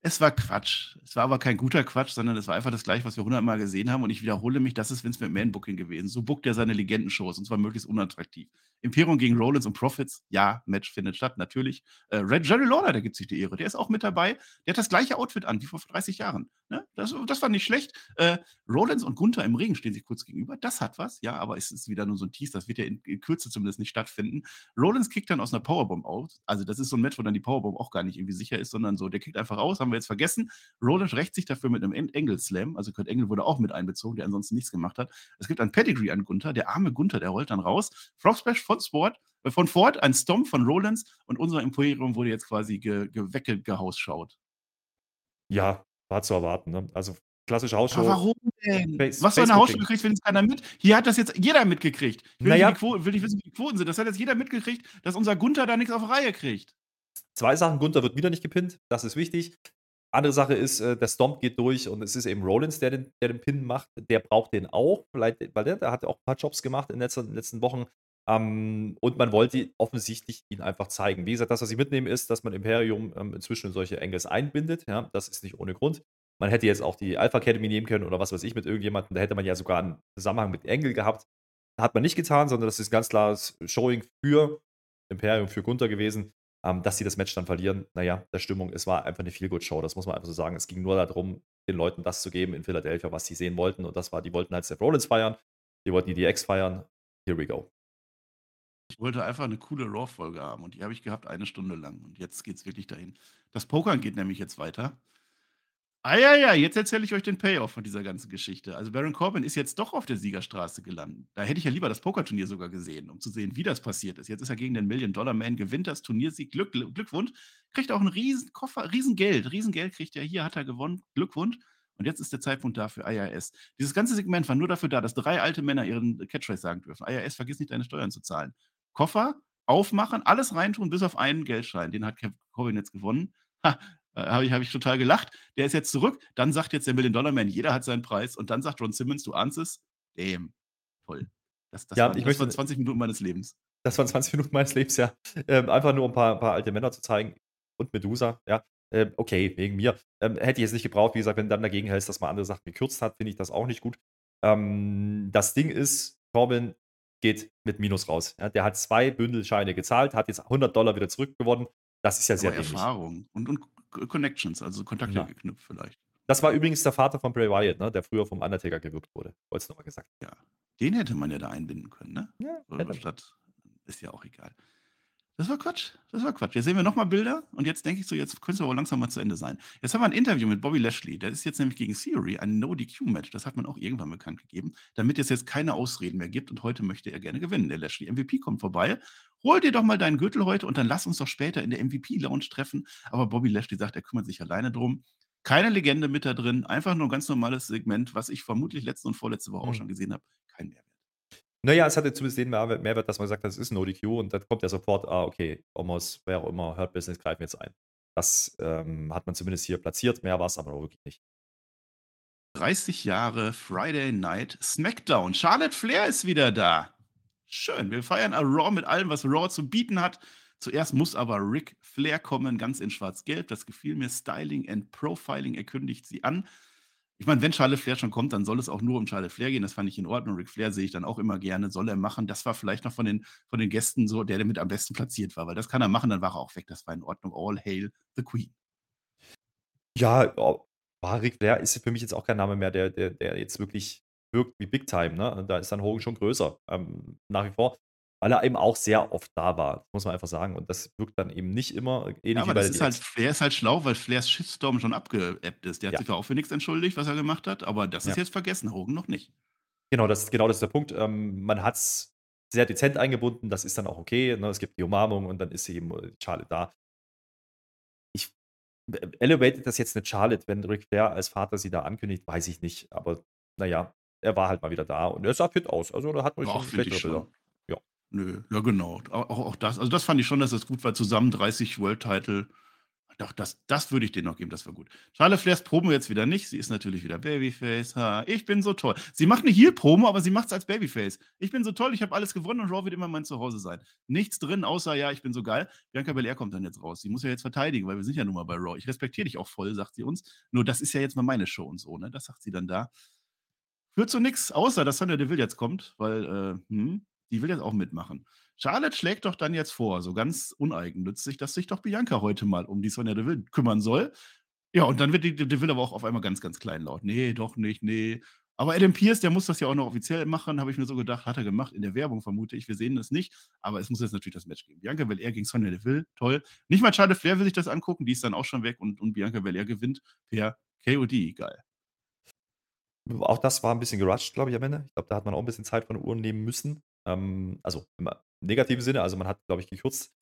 Es war, Quatsch. Es war aber kein guter Quatsch, sondern es war einfach das gleiche, was wir hundertmal gesehen haben. Und ich wiederhole mich, das ist Vince McMahon Booking gewesen. So bookt er seine Legendenshows und zwar möglichst unattraktiv. Imperium gegen Rollins und Profits, ja, Match findet statt, natürlich. Äh, Red Jerry Lawler, der gibt sich die Ehre, der ist auch mit dabei. Der hat das gleiche Outfit an wie vor 30 Jahren. Ne? Das, das war nicht schlecht. Äh, Rollins und Gunther im Regen stehen sich kurz gegenüber. Das hat was, ja, aber es ist wieder nur so ein Tease, das wird ja in, in Kürze zumindest nicht stattfinden. Rollins kickt dann aus einer Powerbomb aus. Also, das ist so ein Match, wo dann die Powerbomb auch gar nicht irgendwie sicher ist, sondern so, der kickt einfach aus, haben wir jetzt vergessen. Rollins rächt sich dafür mit einem Engel Slam. Also, Kurt Engel wurde auch mit einbezogen, der ansonsten nichts gemacht hat. Es gibt ein Pedigree an Gunther. Der arme Gunther, der rollt dann raus. Frog Splash von Sport äh, von Ford, ein Stomp von Rollins und unser Imperium wurde jetzt quasi ge, ge weggehausschaut. Ja, war zu erwarten. Ne? Also klassische Hausshow. Aber warum denn? Face, Was für eine Hausshow gekriegt, wenn es keiner mit? Hier hat das jetzt jeder mitgekriegt. Ich will, naja. nicht, will nicht wissen, wie die Quoten sind. Das hat jetzt jeder mitgekriegt, dass unser Gunther da nichts auf Reihe kriegt. Zwei Sachen. Gunther wird wieder nicht gepinnt. Das ist wichtig. Andere Sache ist, äh, der Stomp geht durch und es ist eben Rollins, der den, der den Pin macht. Der braucht den auch, vielleicht, weil der, der hat auch ein paar Jobs gemacht in den letzten, in den letzten Wochen. Ähm, und man wollte offensichtlich ihn einfach zeigen. Wie gesagt, das, was ich mitnehme, ist, dass man Imperium ähm, inzwischen in solche Angles einbindet. Ja, das ist nicht ohne Grund. Man hätte jetzt auch die Alpha Academy nehmen können oder was weiß ich mit irgendjemandem. Da hätte man ja sogar einen Zusammenhang mit Engel gehabt. Hat man nicht getan, sondern das ist ein ganz klares Showing für Imperium, für Gunther gewesen. Ähm, dass sie das Match dann verlieren, naja, der Stimmung, es war einfach eine Feel-Good-Show, das muss man einfach so sagen. Es ging nur darum, den Leuten das zu geben in Philadelphia, was sie sehen wollten. Und das war, die wollten halt Seth Rollins feiern, die wollten die DX feiern. Here we go. Ich wollte einfach eine coole Raw-Folge haben und die habe ich gehabt eine Stunde lang. Und jetzt geht es wirklich dahin. Das Pokern geht nämlich jetzt weiter. Ah ja, ja, jetzt erzähle ich euch den Payoff von dieser ganzen Geschichte. Also Baron Corbin ist jetzt doch auf der Siegerstraße gelandet. Da hätte ich ja lieber das Pokerturnier sogar gesehen, um zu sehen, wie das passiert ist. Jetzt ist er gegen den Million-Dollar-Man, gewinnt das Turniersieg, Glück, Glückwunsch, kriegt auch einen riesen Koffer, riesen Geld, riesen Geld kriegt er hier, hat er gewonnen, Glückwunsch. Und jetzt ist der Zeitpunkt dafür IRS. Dieses ganze Segment war nur dafür da, dass drei alte Männer ihren Catchphrase sagen dürfen. IRS, vergiss nicht, deine Steuern zu zahlen. Koffer, aufmachen, alles reintun, bis auf einen Geldschein. Den hat Corbin jetzt gewonnen. Ha, habe ich, hab ich total gelacht. Der ist jetzt zurück. Dann sagt jetzt der Million-Dollar-Man, jeder hat seinen Preis. Und dann sagt Ron Simmons, du ahnst es. Damn. Toll. Das, das, ja, war, das waren 20 Minuten meines Lebens. Das waren 20 Minuten meines Lebens, ja. Ähm, einfach nur ein paar, ein paar, alte Männer zu zeigen. Und Medusa, ja. Ähm, okay, wegen mir. Ähm, hätte ich jetzt nicht gebraucht. Wie gesagt, wenn du dann dagegen hältst, dass man andere Sachen gekürzt hat, finde ich das auch nicht gut. Ähm, das Ding ist, Corbin geht mit Minus raus. Ja, der hat zwei Bündelscheine gezahlt, hat jetzt 100 Dollar wieder zurückgewonnen. Das ist ja sehr Aber Erfahrung und, und Connections, also Kontakte ja. geknüpft vielleicht. Das war übrigens der Vater von Bray Wyatt, ne, der früher vom Undertaker gewirkt wurde. Wollte es nochmal gesagt. Ja, den hätte man ja da einbinden können, ne? Ja, Oder statt, ist ja auch egal. Das war Quatsch. Das war Quatsch. Jetzt sehen wir nochmal Bilder und jetzt denke ich so, jetzt könnte es aber langsam mal zu Ende sein. Jetzt haben wir ein Interview mit Bobby Lashley. Der ist jetzt nämlich gegen Theory, ein No-DQ-Match. Das hat man auch irgendwann bekannt gegeben, damit es jetzt keine Ausreden mehr gibt und heute möchte er gerne gewinnen. Der Lashley MVP kommt vorbei. Hol dir doch mal deinen Gürtel heute und dann lass uns doch später in der MVP-Lounge treffen. Aber Bobby Lashley sagt, er kümmert sich alleine drum. Keine Legende mit da drin, einfach nur ein ganz normales Segment, was ich vermutlich letzte und vorletzte Woche auch mhm. schon gesehen habe. Kein Mehrwert. Naja, es hatte zumindest den Mehrwert, dass man gesagt hat, das ist ein ODQ und dann kommt ja sofort, ah, okay, Omos, wer auch immer, Hurt Business, greifen jetzt ein. Das ähm, hat man zumindest hier platziert, mehr war es aber wirklich nicht. 30 Jahre Friday Night Smackdown. Charlotte Flair ist wieder da. Schön, wir feiern Raw mit allem, was Raw zu bieten hat. Zuerst muss aber Ric Flair kommen, ganz in schwarz-gelb. Das gefiel mir. Styling and Profiling erkündigt sie an. Ich meine, wenn Charlotte Flair schon kommt, dann soll es auch nur um Charlotte Flair gehen. Das fand ich in Ordnung. Ric Flair sehe ich dann auch immer gerne, soll er machen. Das war vielleicht noch von den, von den Gästen so, der, der mit am besten platziert war, weil das kann er machen, dann war er auch weg. Das war in Ordnung. All hail the Queen. Ja, oh, Ric Flair ist für mich jetzt auch kein Name mehr, der, der, der jetzt wirklich wirkt wie Big Time. Ne? Da ist dann Hogan schon größer. Ähm, nach wie vor weil er eben auch sehr oft da war, muss man einfach sagen. Und das wirkt dann eben nicht immer ähnlich ja, aber das ist halt, Flair ist halt schlau, weil Flairs Shitstorm schon abgeebbt ist. Der hat ja. sich ja auch für nichts entschuldigt, was er gemacht hat, aber das ist ja. jetzt vergessen, Hogan noch nicht. Genau, das, genau das ist der Punkt. Ähm, man hat es sehr dezent eingebunden, das ist dann auch okay. Ne? Es gibt die Umarmung und dann ist eben äh, Charlotte da. Ich äh, elevated das jetzt nicht Charlotte, wenn Ric Flair als Vater sie da ankündigt, weiß ich nicht. Aber naja, er war halt mal wieder da und er sah fit aus. Also da hat man schon schlechtere Bilder. Nö, ja genau. Auch, auch das, also das fand ich schon, dass das gut war. Zusammen 30 World-Title. Doch, das, das würde ich denen noch geben, das war gut. Charlotte Flairs Promo jetzt wieder nicht. Sie ist natürlich wieder Babyface. Ha, ich bin so toll. Sie macht eine Heal-Promo, aber sie macht es als Babyface. Ich bin so toll, ich habe alles gewonnen und Raw wird immer mein Zuhause sein. Nichts drin, außer, ja, ich bin so geil. Bianca Belair kommt dann jetzt raus. Sie muss ja jetzt verteidigen, weil wir sind ja nun mal bei Raw. Ich respektiere dich auch voll, sagt sie uns. Nur das ist ja jetzt mal meine Show und so, ne? Das sagt sie dann da. Führt zu nichts, außer dass Sonja Deville jetzt kommt, weil, äh, hm, die will jetzt auch mitmachen. Charlotte schlägt doch dann jetzt vor, so ganz uneigennützig, dass sich doch Bianca heute mal um die Sonja Deville kümmern soll. Ja, und dann wird die Deville aber auch auf einmal ganz, ganz klein laut. Nee, doch nicht, nee. Aber Adam Pierce, der muss das ja auch noch offiziell machen, habe ich mir so gedacht, hat er gemacht in der Werbung, vermute ich. Wir sehen das nicht, aber es muss jetzt natürlich das Match geben. Bianca Belair gegen Sonja Deville, toll. Nicht mal Charlotte Flair will sich das angucken, die ist dann auch schon weg und, und Bianca Belair gewinnt per KOD, geil. Auch das war ein bisschen gerusht, glaube ich, am Ende. Ich glaube, da hat man auch ein bisschen Zeit von den Uhren nehmen müssen. Ähm, also im negativen Sinne, also man hat, glaube ich, gekürzt.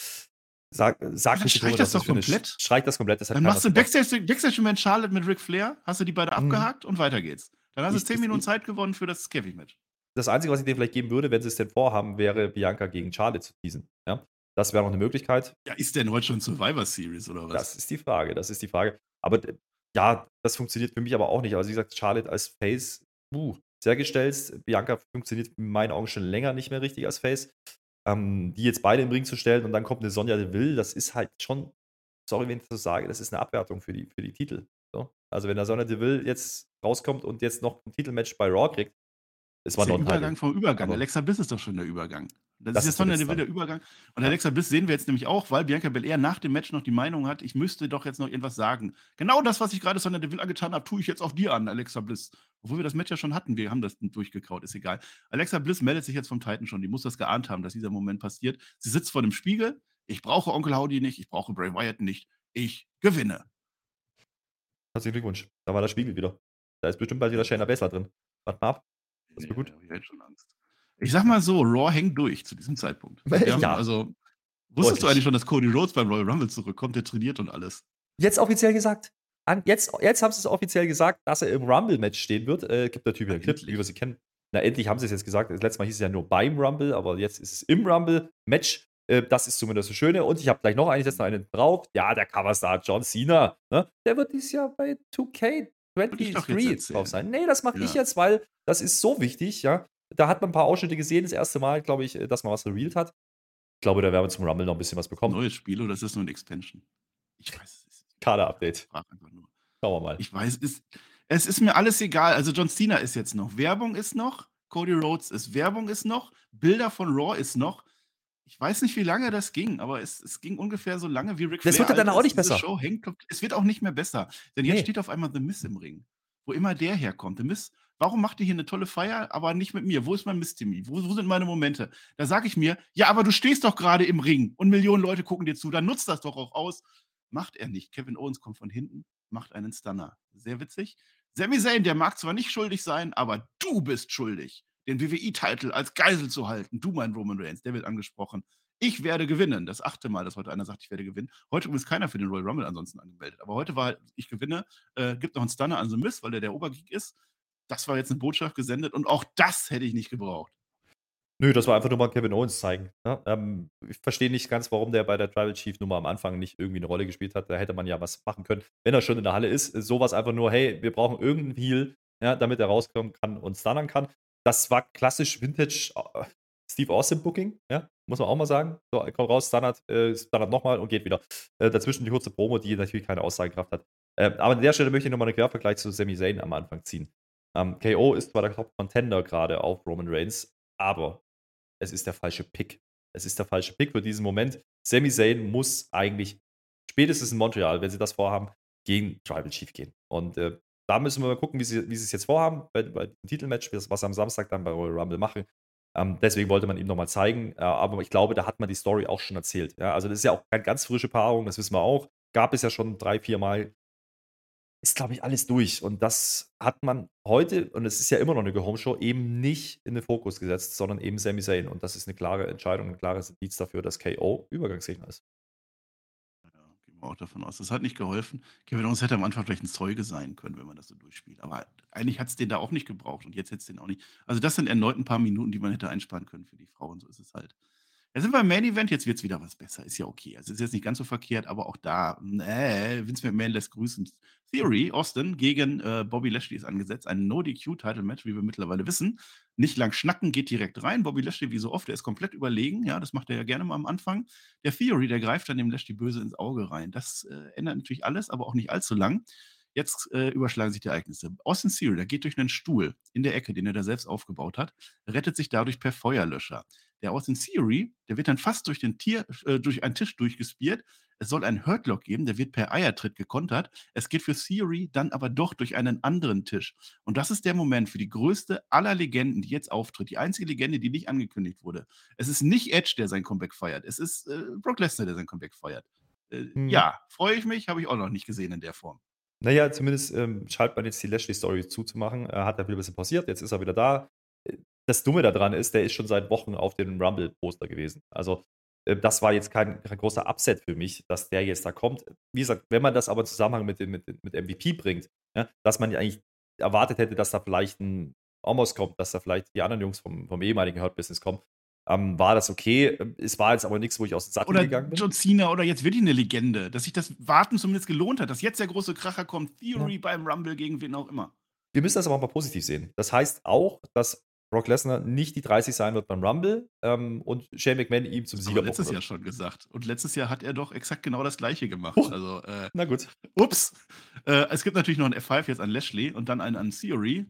Sag, sag nicht, streicht das, das doch komplett. Streicht das komplett. Das dann machst du Backstage, Backstage mit Charlotte mit Ric Flair, hast du die beide mhm. abgehakt und weiter geht's. Dann hast du 10 Minuten Zeit gewonnen für das Kevin-Match. Das Einzige, was ich dir vielleicht geben würde, wenn sie es denn vorhaben, wäre Bianca gegen Charlotte zu teasen. Ja? Das wäre noch eine Möglichkeit. Ja, ist denn heute schon Survivor Series oder was? Das ist die Frage, das ist die Frage. Aber ja, das funktioniert für mich aber auch nicht. Also, wie gesagt, Charlotte als Face, uh, sehr gestellt. Bianca funktioniert in meinen Augen schon länger nicht mehr richtig als Face. ähm, die jetzt beide im Ring zu stellen und dann kommt eine Sonja Deville, das ist halt schon, sorry, wenn ich das sage, das ist eine Abwertung für die, für die Titel. So. Also wenn der Sonja Deville jetzt rauskommt und jetzt noch ein Titelmatch bei Raw kriegt, es war noch ein Übergang vom Übergang. Aber Alexa Bliss ist doch schon der Übergang. Das, das ist jetzt von der der Übergang. Und. Alexa Bliss sehen wir jetzt nämlich auch, weil Bianca Belair nach dem Match noch die Meinung hat, ich müsste doch jetzt noch irgendwas sagen. Genau das, was ich gerade Sonja Deville angetan habe, tue ich jetzt auch dir an, Alexa Bliss. Obwohl wir das Match ja schon hatten. Wir haben das durchgekaut, ist egal. Alexa Bliss meldet sich jetzt vom Titan schon. Die muss das geahnt haben, dass dieser Moment passiert. Sie sitzt vor dem Spiegel. Ich brauche Onkel Howdy nicht. Ich brauche Bray Wyatt nicht. Ich gewinne. Herzlichen Glückwunsch. Da war der Spiegel wieder. Da ist bestimmt bald wieder Shayna Baszler drin. Warte mal ab. Das wird gut. Ja, ich schon Angst. Ich sag mal so, Raw hängt durch zu diesem Zeitpunkt. Ja, ja. Also, wusstest du eigentlich schon, dass Cody Rhodes beim Royal Rumble zurückkommt? Der trainiert und alles. Jetzt offiziell gesagt. Jetzt, jetzt haben sie es offiziell gesagt, dass er im Rumble-Match stehen wird. Äh, gibt natürlich einen Clip, wie wir sie kennen. Na, endlich haben sie es jetzt gesagt. Das letzte Mal hieß es ja nur beim Rumble, aber jetzt ist es im Rumble-Match. Äh, das ist zumindest das Schöne. Und ich habe gleich noch einen, jetzt noch einen drauf. Ja, der Coverstar John Cena. Ne? Der wird dieses Jahr bei 2K 23 drauf sein. Nee, das mache ja. ich jetzt, weil das ist so wichtig, ja. Da hat man ein paar Ausschnitte gesehen, das erste Mal, glaube ich, dass man was revealed hat. Ich glaube, da werden wir zum Rumble noch ein bisschen was bekommen. Neues Spiel oder ist das nur ein Extension? Ich weiß es nicht. Kader-Update. Schauen wir mal. Ich weiß, es, es ist mir alles egal. Also John Cena ist jetzt noch, Werbung ist noch, Cody Rhodes ist, Werbung ist noch, Bilder von Raw ist noch. Ich weiß nicht, wie lange das ging, aber es, es ging ungefähr so lange wie Rick Flair. Das wird ja dann auch nicht besser. Show hängt. Es wird auch nicht mehr besser. Denn jetzt nee. steht auf einmal The Miss im Ring. Wo immer der herkommt. The Miss, warum macht ihr hier eine tolle Feier, aber nicht mit mir? Wo ist mein Miss-Timmy? Wo, wo, sind meine Momente? Da sage ich mir, ja, aber du stehst doch gerade im Ring und Millionen Leute gucken dir zu. Dann nutzt das doch auch aus. Macht er nicht. Kevin Owens kommt von hinten, macht einen Stunner. Sehr witzig. Sami Zayn, der mag zwar nicht schuldig sein, aber du bist schuldig, den WWE-Titel als Geisel zu halten. Du, mein Roman Reigns, der wird angesprochen. Ich werde gewinnen. Das achte Mal, dass heute einer sagt, ich werde gewinnen. Heute ist keiner für den Royal Rumble ansonsten angemeldet. Aber heute war, ich gewinne, äh, gibt noch einen Stunner an The Miss, weil der der Obergeek ist. Das war jetzt eine Botschaft gesendet und auch das hätte ich nicht gebraucht. Nö, das war einfach nur mal Kevin Owens zeigen. Ne? Ähm, ich verstehe nicht ganz, warum der bei der Tribal Chief Nummer am Anfang nicht irgendwie eine Rolle gespielt hat. Da hätte man ja was machen können, wenn er schon in der Halle ist. Sowas einfach nur, hey, wir brauchen irgendeinen Heal, ja, damit er rauskommen kann und stunnern kann. Das war klassisch Vintage äh, Steve Austin Booking, ja, muss man auch mal sagen. So, kommt raus, Standard, äh, Standard nochmal und geht wieder. Äh, dazwischen die kurze Promo, die natürlich keine Aussagekraft hat. Äh, aber an der Stelle möchte ich nochmal einen Quervergleich zu Sami Zayn am Anfang ziehen. Ähm, KO ist zwar der Top-Contender gerade auf Roman Reigns, aber es ist der falsche Pick. Es ist der falsche Pick für diesen Moment. Sami Zayn muss eigentlich spätestens in Montreal, wenn sie das vorhaben, gegen Tribal Chief gehen. Und äh, da müssen wir mal gucken, wie sie, wie sie es jetzt vorhaben bei, bei dem Titelmatch, was sie am Samstag dann bei Royal Rumble machen. Ähm, deswegen wollte man ihm nochmal zeigen. Äh, aber ich glaube, da hat man die Story auch schon erzählt. Ja? Also, das ist ja auch keine ganz frische Paarung, das wissen wir auch. Gab es ja schon drei, vier Mal. Ist, glaube ich, alles durch. Und das hat man heute, und es ist ja immer noch eine Go-Home-Show, eben nicht in den Fokus gesetzt, sondern eben Sami Zayn. Und das ist eine klare Entscheidung, ein klares Indiz dafür, dass KO Übergangsgegner ist auch davon aus. Das hat nicht geholfen. Kevin Owens hätte am Anfang vielleicht ein Zeuge sein können, wenn man das so durchspielt. Aber eigentlich hat es den da auch nicht gebraucht und jetzt hätte es den auch nicht. Also das sind erneut ein paar Minuten, die man hätte einsparen können für die Frauen. So ist es halt. Jetzt sind wir im Main Event, jetzt wird es wieder was besser. Ist ja okay. Also ist jetzt nicht ganz so verkehrt, aber auch da, nee, Vince McMahon lässt grüßen. Theory, Austin gegen äh, Bobby Lashley ist angesetzt. Ein No-DQ-Title-Match, wie wir mittlerweile wissen. Nicht lang schnacken, geht direkt rein. Bobby Lashley, wie so oft, der ist komplett überlegen. Ja, das macht er ja gerne mal am Anfang. Der Theory, der greift dann dem Lashley böse ins Auge rein. Das äh, ändert natürlich alles, aber auch nicht allzu lang. Jetzt äh, überschlagen sich die Ereignisse. Austin Theory, der geht durch einen Stuhl in der Ecke, den er da selbst aufgebaut hat, rettet sich dadurch per Feuerlöscher. Der Austin Theory, der wird dann fast durch, den Tier, äh, durch einen Tisch durchgespiert. Es soll einen Hurtlock geben, der wird per Eiertritt gekontert. Es geht für Theory dann aber doch durch einen anderen Tisch. Und das ist der Moment für die größte aller Legenden, die jetzt auftritt. Die einzige Legende, die nicht angekündigt wurde. Es ist nicht Edge, der sein Comeback feiert. Es ist äh, Brock Lesnar, der sein Comeback feiert. Äh, hm. Ja, freue ich mich, habe ich auch noch nicht gesehen in der Form. Naja, zumindest ähm, scheint man jetzt die Lashley-Story zuzumachen. Er hat ja wieder ein bisschen pausiert, jetzt ist er wieder da. Äh, das Dumme daran ist, der ist schon seit Wochen auf dem Rumble-Poster gewesen. Also, äh, das war jetzt kein, kein, großer Upset für mich, dass der jetzt da kommt. Wie gesagt, wenn man das aber in Zusammenhang mit, dem, mit, mit MVP bringt, ja, dass man ja eigentlich erwartet hätte, dass da vielleicht ein Omos kommt, dass da vielleicht die anderen Jungs vom, vom ehemaligen Hurt Business kommen, ähm, war das okay. Es war jetzt aber nichts, wo ich aus dem Sattel oder gegangen bin. John Cena oder jetzt wirklich eine Legende, dass sich das Warten zumindest gelohnt hat, dass jetzt der große Kracher kommt, Theory ja. beim Rumble gegen wen auch immer. Wir müssen das aber mal positiv sehen. Das heißt auch, dass Brock Lesnar nicht die 30 sein wird beim Rumble ähm, und Shane McMahon ihm zum Sieger Aber letztes Jahr schon gesagt. Und letztes Jahr hat er doch exakt genau das Gleiche gemacht. Oh. Also, äh, Na gut. ups. Äh, es gibt natürlich noch einen F5 jetzt an Lashley und dann einen an Theory.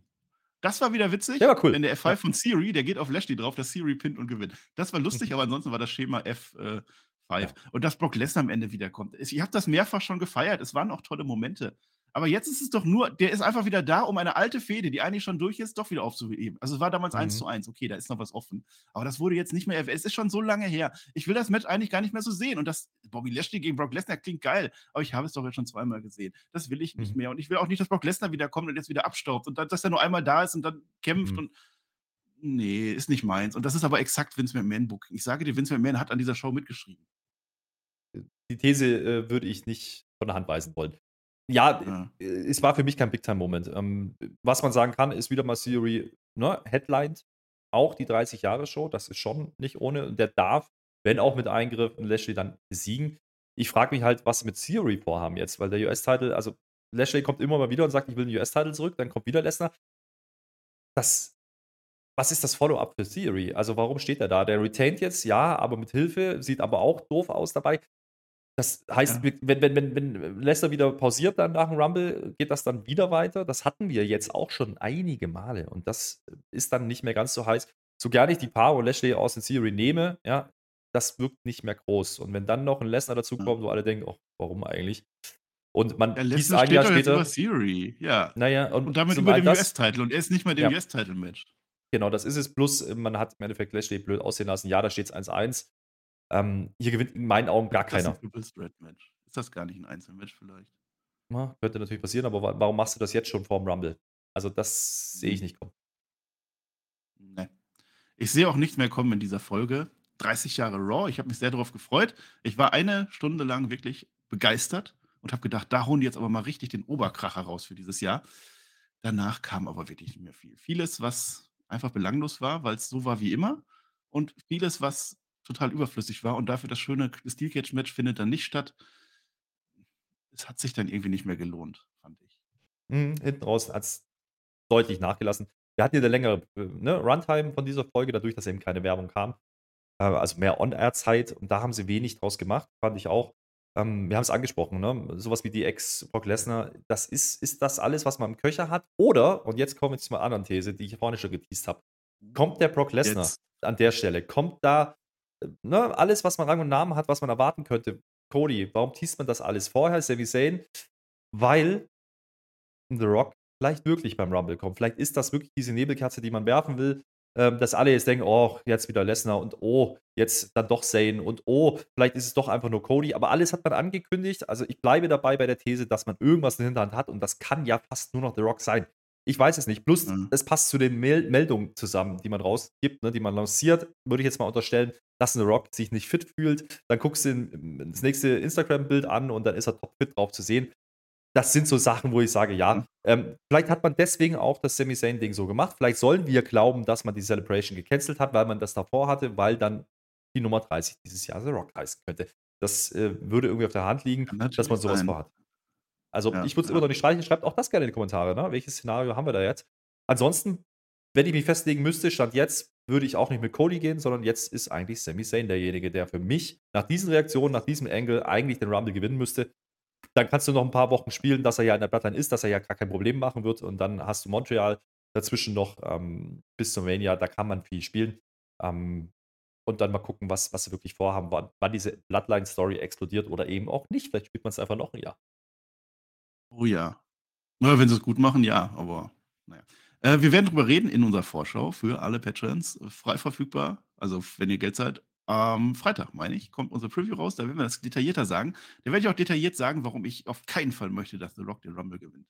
Das war wieder witzig. Der war cool. Denn der F5 Ja. von Theory, der geht auf Lashley drauf, dass Theory pinnt und gewinnt. Das war lustig, aber ansonsten war das Schema F5. Ja. Und dass Brock Lesnar am Ende wiederkommt. Ich habe das mehrfach schon gefeiert. Es waren auch tolle Momente. Aber jetzt ist es doch nur, der ist einfach wieder da, um eine alte Fehde, die eigentlich schon durch ist, doch wieder aufzuheben. Also es war damals Mhm. 1 zu 1. Okay, da ist noch was offen. Aber das wurde jetzt nicht mehr erwähnt. Es ist schon so lange her. Ich will das Match eigentlich gar nicht mehr so sehen. Und das Bobby Lashley gegen Brock Lesnar klingt geil. Aber ich habe es doch jetzt schon zweimal gesehen. Das will ich nicht Mhm. mehr. Und ich will auch nicht, dass Brock Lesnar wiederkommt und jetzt wieder abstaubt. Und dann, dass er nur einmal da ist und dann kämpft. Mhm. Und nee, ist nicht meins. Und das ist aber exakt Vince McMahon Booking. Ich sage dir, Vince McMahon hat an dieser Show mitgeschrieben. Die These äh, würde ich nicht von der Hand weisen wollen. Ja, Ja. äh, es war für mich kein Big-Time-Moment. Ähm, was man sagen kann, ist wieder mal Theory, ne, headlined auch die 30-Jahre-Show. Das ist schon nicht ohne. Und der darf, wenn auch mit Eingriff, Lashley dann besiegen. Ich frage mich halt, was mit Theory vorhaben jetzt, weil der US-Title, also Lashley kommt immer mal wieder und sagt, ich will den US-Title zurück, dann kommt wieder Lesnar. Das, was ist das Follow-up für Theory? Also warum steht er da? Der retained jetzt, ja, aber mit Hilfe, sieht aber auch doof aus dabei. Das heißt, Ja. wenn, wenn, wenn, wenn Leicester wieder pausiert dann nach dem Rumble, geht das dann wieder weiter. Das hatten wir jetzt auch schon einige Male und das ist dann nicht mehr ganz so heiß. So gerne ich die Paar und Lashley aus den Theory nehme, ja, das wirkt nicht mehr groß. Und wenn dann noch ein Lesnar dazu Ja. kommt, wo alle denken, oh, warum eigentlich? Und man Der liest Lesnar ein Jahr später, über Theory. Ja. naja, und, Und damit über das- US-Title. Und er ist nicht mal dem Ja. US-Title-Match. Genau, das ist es. Plus, man hat im Endeffekt Lashley blöd aussehen lassen. Ja, da steht es 1-1. Ähm, hier gewinnt in meinen Augen gar Das ist keiner. ein Triple Threat Match. Ist das gar nicht ein Einzelmatch vielleicht? Ja, könnte natürlich passieren, aber wa- warum machst du das jetzt schon vorm Rumble? Also, das sehe ich nicht kommen. Nee. Ich sehe auch nichts mehr kommen in dieser Folge. 30 Jahre Raw. Ich habe mich sehr darauf gefreut. Ich war eine Stunde lang wirklich begeistert und habe gedacht, da holen die jetzt aber mal richtig den Oberkracher raus für dieses Jahr. Danach kam aber wirklich nicht mehr viel. Vieles, was einfach belanglos war, weil es so war wie immer. Und vieles, was total überflüssig war. Und dafür das schöne Steel Cage Match findet dann nicht statt. Es hat sich dann irgendwie nicht mehr gelohnt, fand ich. Mhm, hinten raus hat es deutlich nachgelassen. Wir hatten hier eine längere äh, ne, Runtime von dieser Folge, dadurch, dass eben keine Werbung kam. Äh, also mehr On-Air-Zeit und da haben sie wenig draus gemacht, fand ich auch. Ähm, wir haben es angesprochen, ne? sowas wie die Ex-Brock Lesnar, das ist, ist das alles, was man im Köcher hat? Oder, und jetzt kommen wir zu einer anderen These, die ich vorhin schon geteased habe, kommt der Brock Lesnar an der Stelle, kommt da ne, alles, was man Rang und Namen hat, was man erwarten könnte? Cody, warum teast man das alles vorher? Sami Zayn? Weil The Rock vielleicht wirklich beim Rumble kommt. Vielleicht ist das wirklich diese Nebelkerze, die man werfen will, ähm, dass alle jetzt denken, oh, jetzt wieder Lesnar und oh, jetzt dann doch Zayn und oh, vielleicht ist es doch einfach nur Cody. Aber alles hat man angekündigt. Also ich bleibe dabei bei der These, dass man irgendwas in der Hinterhand hat und das kann ja fast nur noch The Rock sein. Ich weiß es nicht. Plus, Mhm. es passt zu den Mel Meldungen zusammen, die man rausgibt, ne, die man lanciert. Würde ich jetzt mal unterstellen, dass The Rock sich nicht fit fühlt. Dann guckst du in- das nächste Instagram-Bild an und dann ist er top fit drauf zu sehen. Das sind so Sachen, wo ich sage, ja, Mhm. ähm, vielleicht hat man deswegen auch das Sami Zayn-Ding so gemacht. Vielleicht sollen wir glauben, dass man die Celebration gecancelt hat, weil man das davor hatte, weil dann die Nummer 30 dieses Jahr The Rock heißen könnte. Das äh, würde irgendwie auf der Hand liegen, dass man sowas sein. vorhat. Also Ja, ich würde es ja. immer noch nicht streichen. Schreibt auch das gerne in die Kommentare. Ne? Welches Szenario haben wir da jetzt? Ansonsten, wenn ich mich festlegen müsste, stand jetzt, würde ich auch nicht mit Cody gehen, sondern jetzt ist eigentlich Sami Zayn derjenige, der für mich nach diesen Reaktionen, nach diesem Angle eigentlich den Rumble gewinnen müsste. Dann kannst du noch ein paar Wochen spielen, dass er ja in der Bloodline ist, dass er ja gar kein Problem machen wird. Und dann hast du Montreal dazwischen noch ähm, bis zum Mania. Da kann man viel spielen. Ähm, und dann mal gucken, was, was sie wirklich vorhaben, wann, wann diese Bloodline-Story explodiert oder eben auch nicht. Vielleicht spielt man es einfach noch ein Jahr. Oh ja. Na, wenn sie es gut machen, ja, aber naja. Äh, wir werden drüber reden in unserer Vorschau für alle Patrons. äh, Frei verfügbar, also wenn ihr Geld seid. Am Freitag, meine ich, kommt unsere Preview raus. Da werden wir das detaillierter sagen. Da werde ich auch detailliert sagen, warum ich auf keinen Fall möchte, dass The Rock den Rumble gewinnt.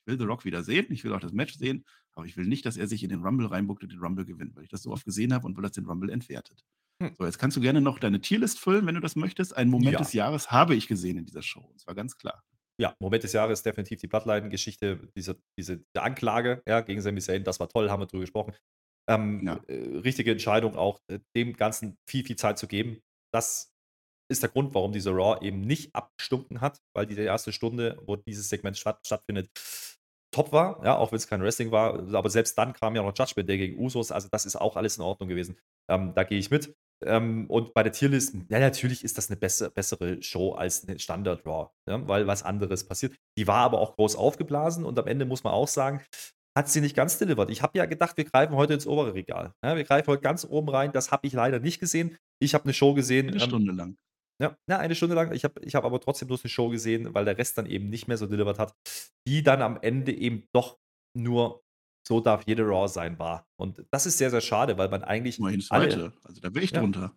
Ich will The Rock wieder sehen, ich will auch das Match sehen, aber ich will nicht, dass er sich in den Rumble reinbuckt und den Rumble gewinnt, weil ich das so oft gesehen habe und will, dass den Rumble entwertet. Hm. So, jetzt kannst du gerne noch deine Tierlist füllen, wenn du das möchtest. Einen Moment Ja. des Jahres habe ich gesehen in dieser Show. Und zwar ganz klar. Ja, Moment des Jahres definitiv die Bloodline-Geschichte, diese, diese diese Anklage ja, gegen Sami Zayn, das war toll, haben wir drüber gesprochen. Ähm, Ja. äh, richtige Entscheidung, auch äh, dem Ganzen viel, viel Zeit zu geben. Das ist der Grund, warum diese Raw eben nicht abgestunken hat, weil die erste Stunde, wo dieses Segment statt, stattfindet, top war, ja, auch wenn es kein Wrestling war. Aber selbst dann kam ja noch Judgment Day gegen Usos. Also, das ist auch alles in Ordnung gewesen. Ähm, da gehe ich mit. Ähm, und bei der Tierlist, ja, natürlich ist das eine bessere, bessere Show als eine Standard Raw, ja, weil was anderes passiert. Die war aber auch groß aufgeblasen und am Ende muss man auch sagen, hat sie nicht ganz delivered. Ich habe ja gedacht, wir greifen heute ins obere Regal. Ja, wir greifen heute ganz oben rein. Das habe ich leider nicht gesehen. Ich habe eine Show gesehen. Eine ähm, Stunde lang. Ja, ja, eine Stunde lang. Ich habe ich hab aber trotzdem bloß eine Show gesehen, weil der Rest dann eben nicht mehr so delivered hat, die dann am Ende eben doch nur so darf jede Raw sein war. Und das ist sehr, sehr schade, weil man eigentlich. Immerhin alle, Also da bin ich ja. drunter.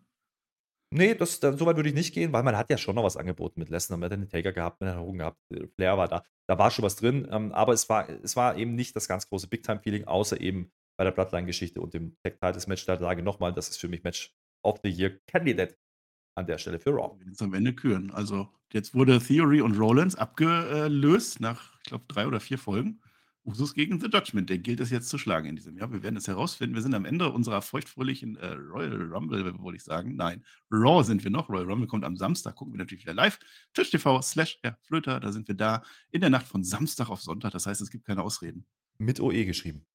Nee, das, da, so weit würde ich nicht gehen, weil man hat ja schon noch was angeboten mit Lesnar. Man hat den Taker gehabt, man hat Hogan gehabt, äh, Flair war da. Da war schon was drin, ähm, aber es war, es war eben nicht das ganz große Big-Time-Feeling, außer eben bei der Bloodline-Geschichte und dem Tag-Titles-Match. Sage ich nochmal, das ist für mich Match of the Year Candidate an der Stelle für Raw. Jetzt am Ende küren. Also jetzt wurde Theory und Rollins abgelöst nach, ich glaube, drei oder vier Folgen. Usus gegen The Judgment, den gilt es jetzt zu schlagen in diesem Jahr. Wir werden es herausfinden. Wir sind am Ende unserer feuchtfröhlichen äh, Royal Rumble, wollte ich sagen. Nein, Raw sind wir noch. Royal Rumble kommt am Samstag. Gucken wir natürlich wieder live. Twitch TV slash Flöter, da sind wir da in der Nacht von Samstag auf Sonntag. Das heißt, es gibt keine Ausreden. Mit OE geschrieben.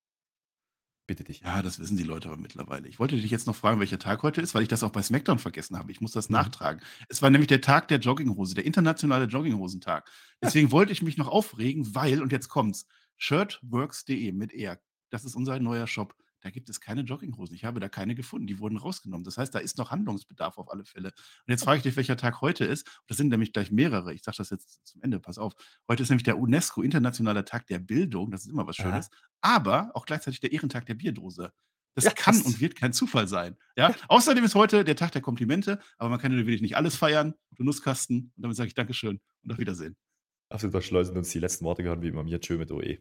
Bitte dich. Ja, das wissen die Leute aber mittlerweile. Ich wollte dich jetzt noch fragen, welcher Tag heute ist, weil ich das auch bei SmackDown vergessen habe. Ich muss das mhm. nachtragen. Es war nämlich der Tag der Jogginghose, der internationale Jogginghosentag. Deswegen wollte ich mich noch aufregen, weil, und jetzt kommt's, shirtworks.de mit R. Das ist unser neuer Shop. Da gibt es keine Jogginghosen. Ich habe da keine gefunden. Die wurden rausgenommen. Das heißt, da ist noch Handlungsbedarf auf alle Fälle. Und jetzt frage ich dich, welcher Tag heute ist. Das sind nämlich gleich mehrere. Ich sage das jetzt zum Ende. Pass auf. Heute ist nämlich der UNESCO Internationaler Tag der Bildung. Das ist immer was Schönes. Aha. Aber auch gleichzeitig der Ehrentag der Bierdose. Das ja, kann das und wird kein Zufall sein. Ja? Außerdem ist heute der Tag der Komplimente, aber man kann natürlich nicht alles feiern. Du Nusskasten. Und damit sage ich Dankeschön und auf Wiedersehen. Absolut verschleusen uns die letzten Worte gehören wie immer mir. Tschö mit OE.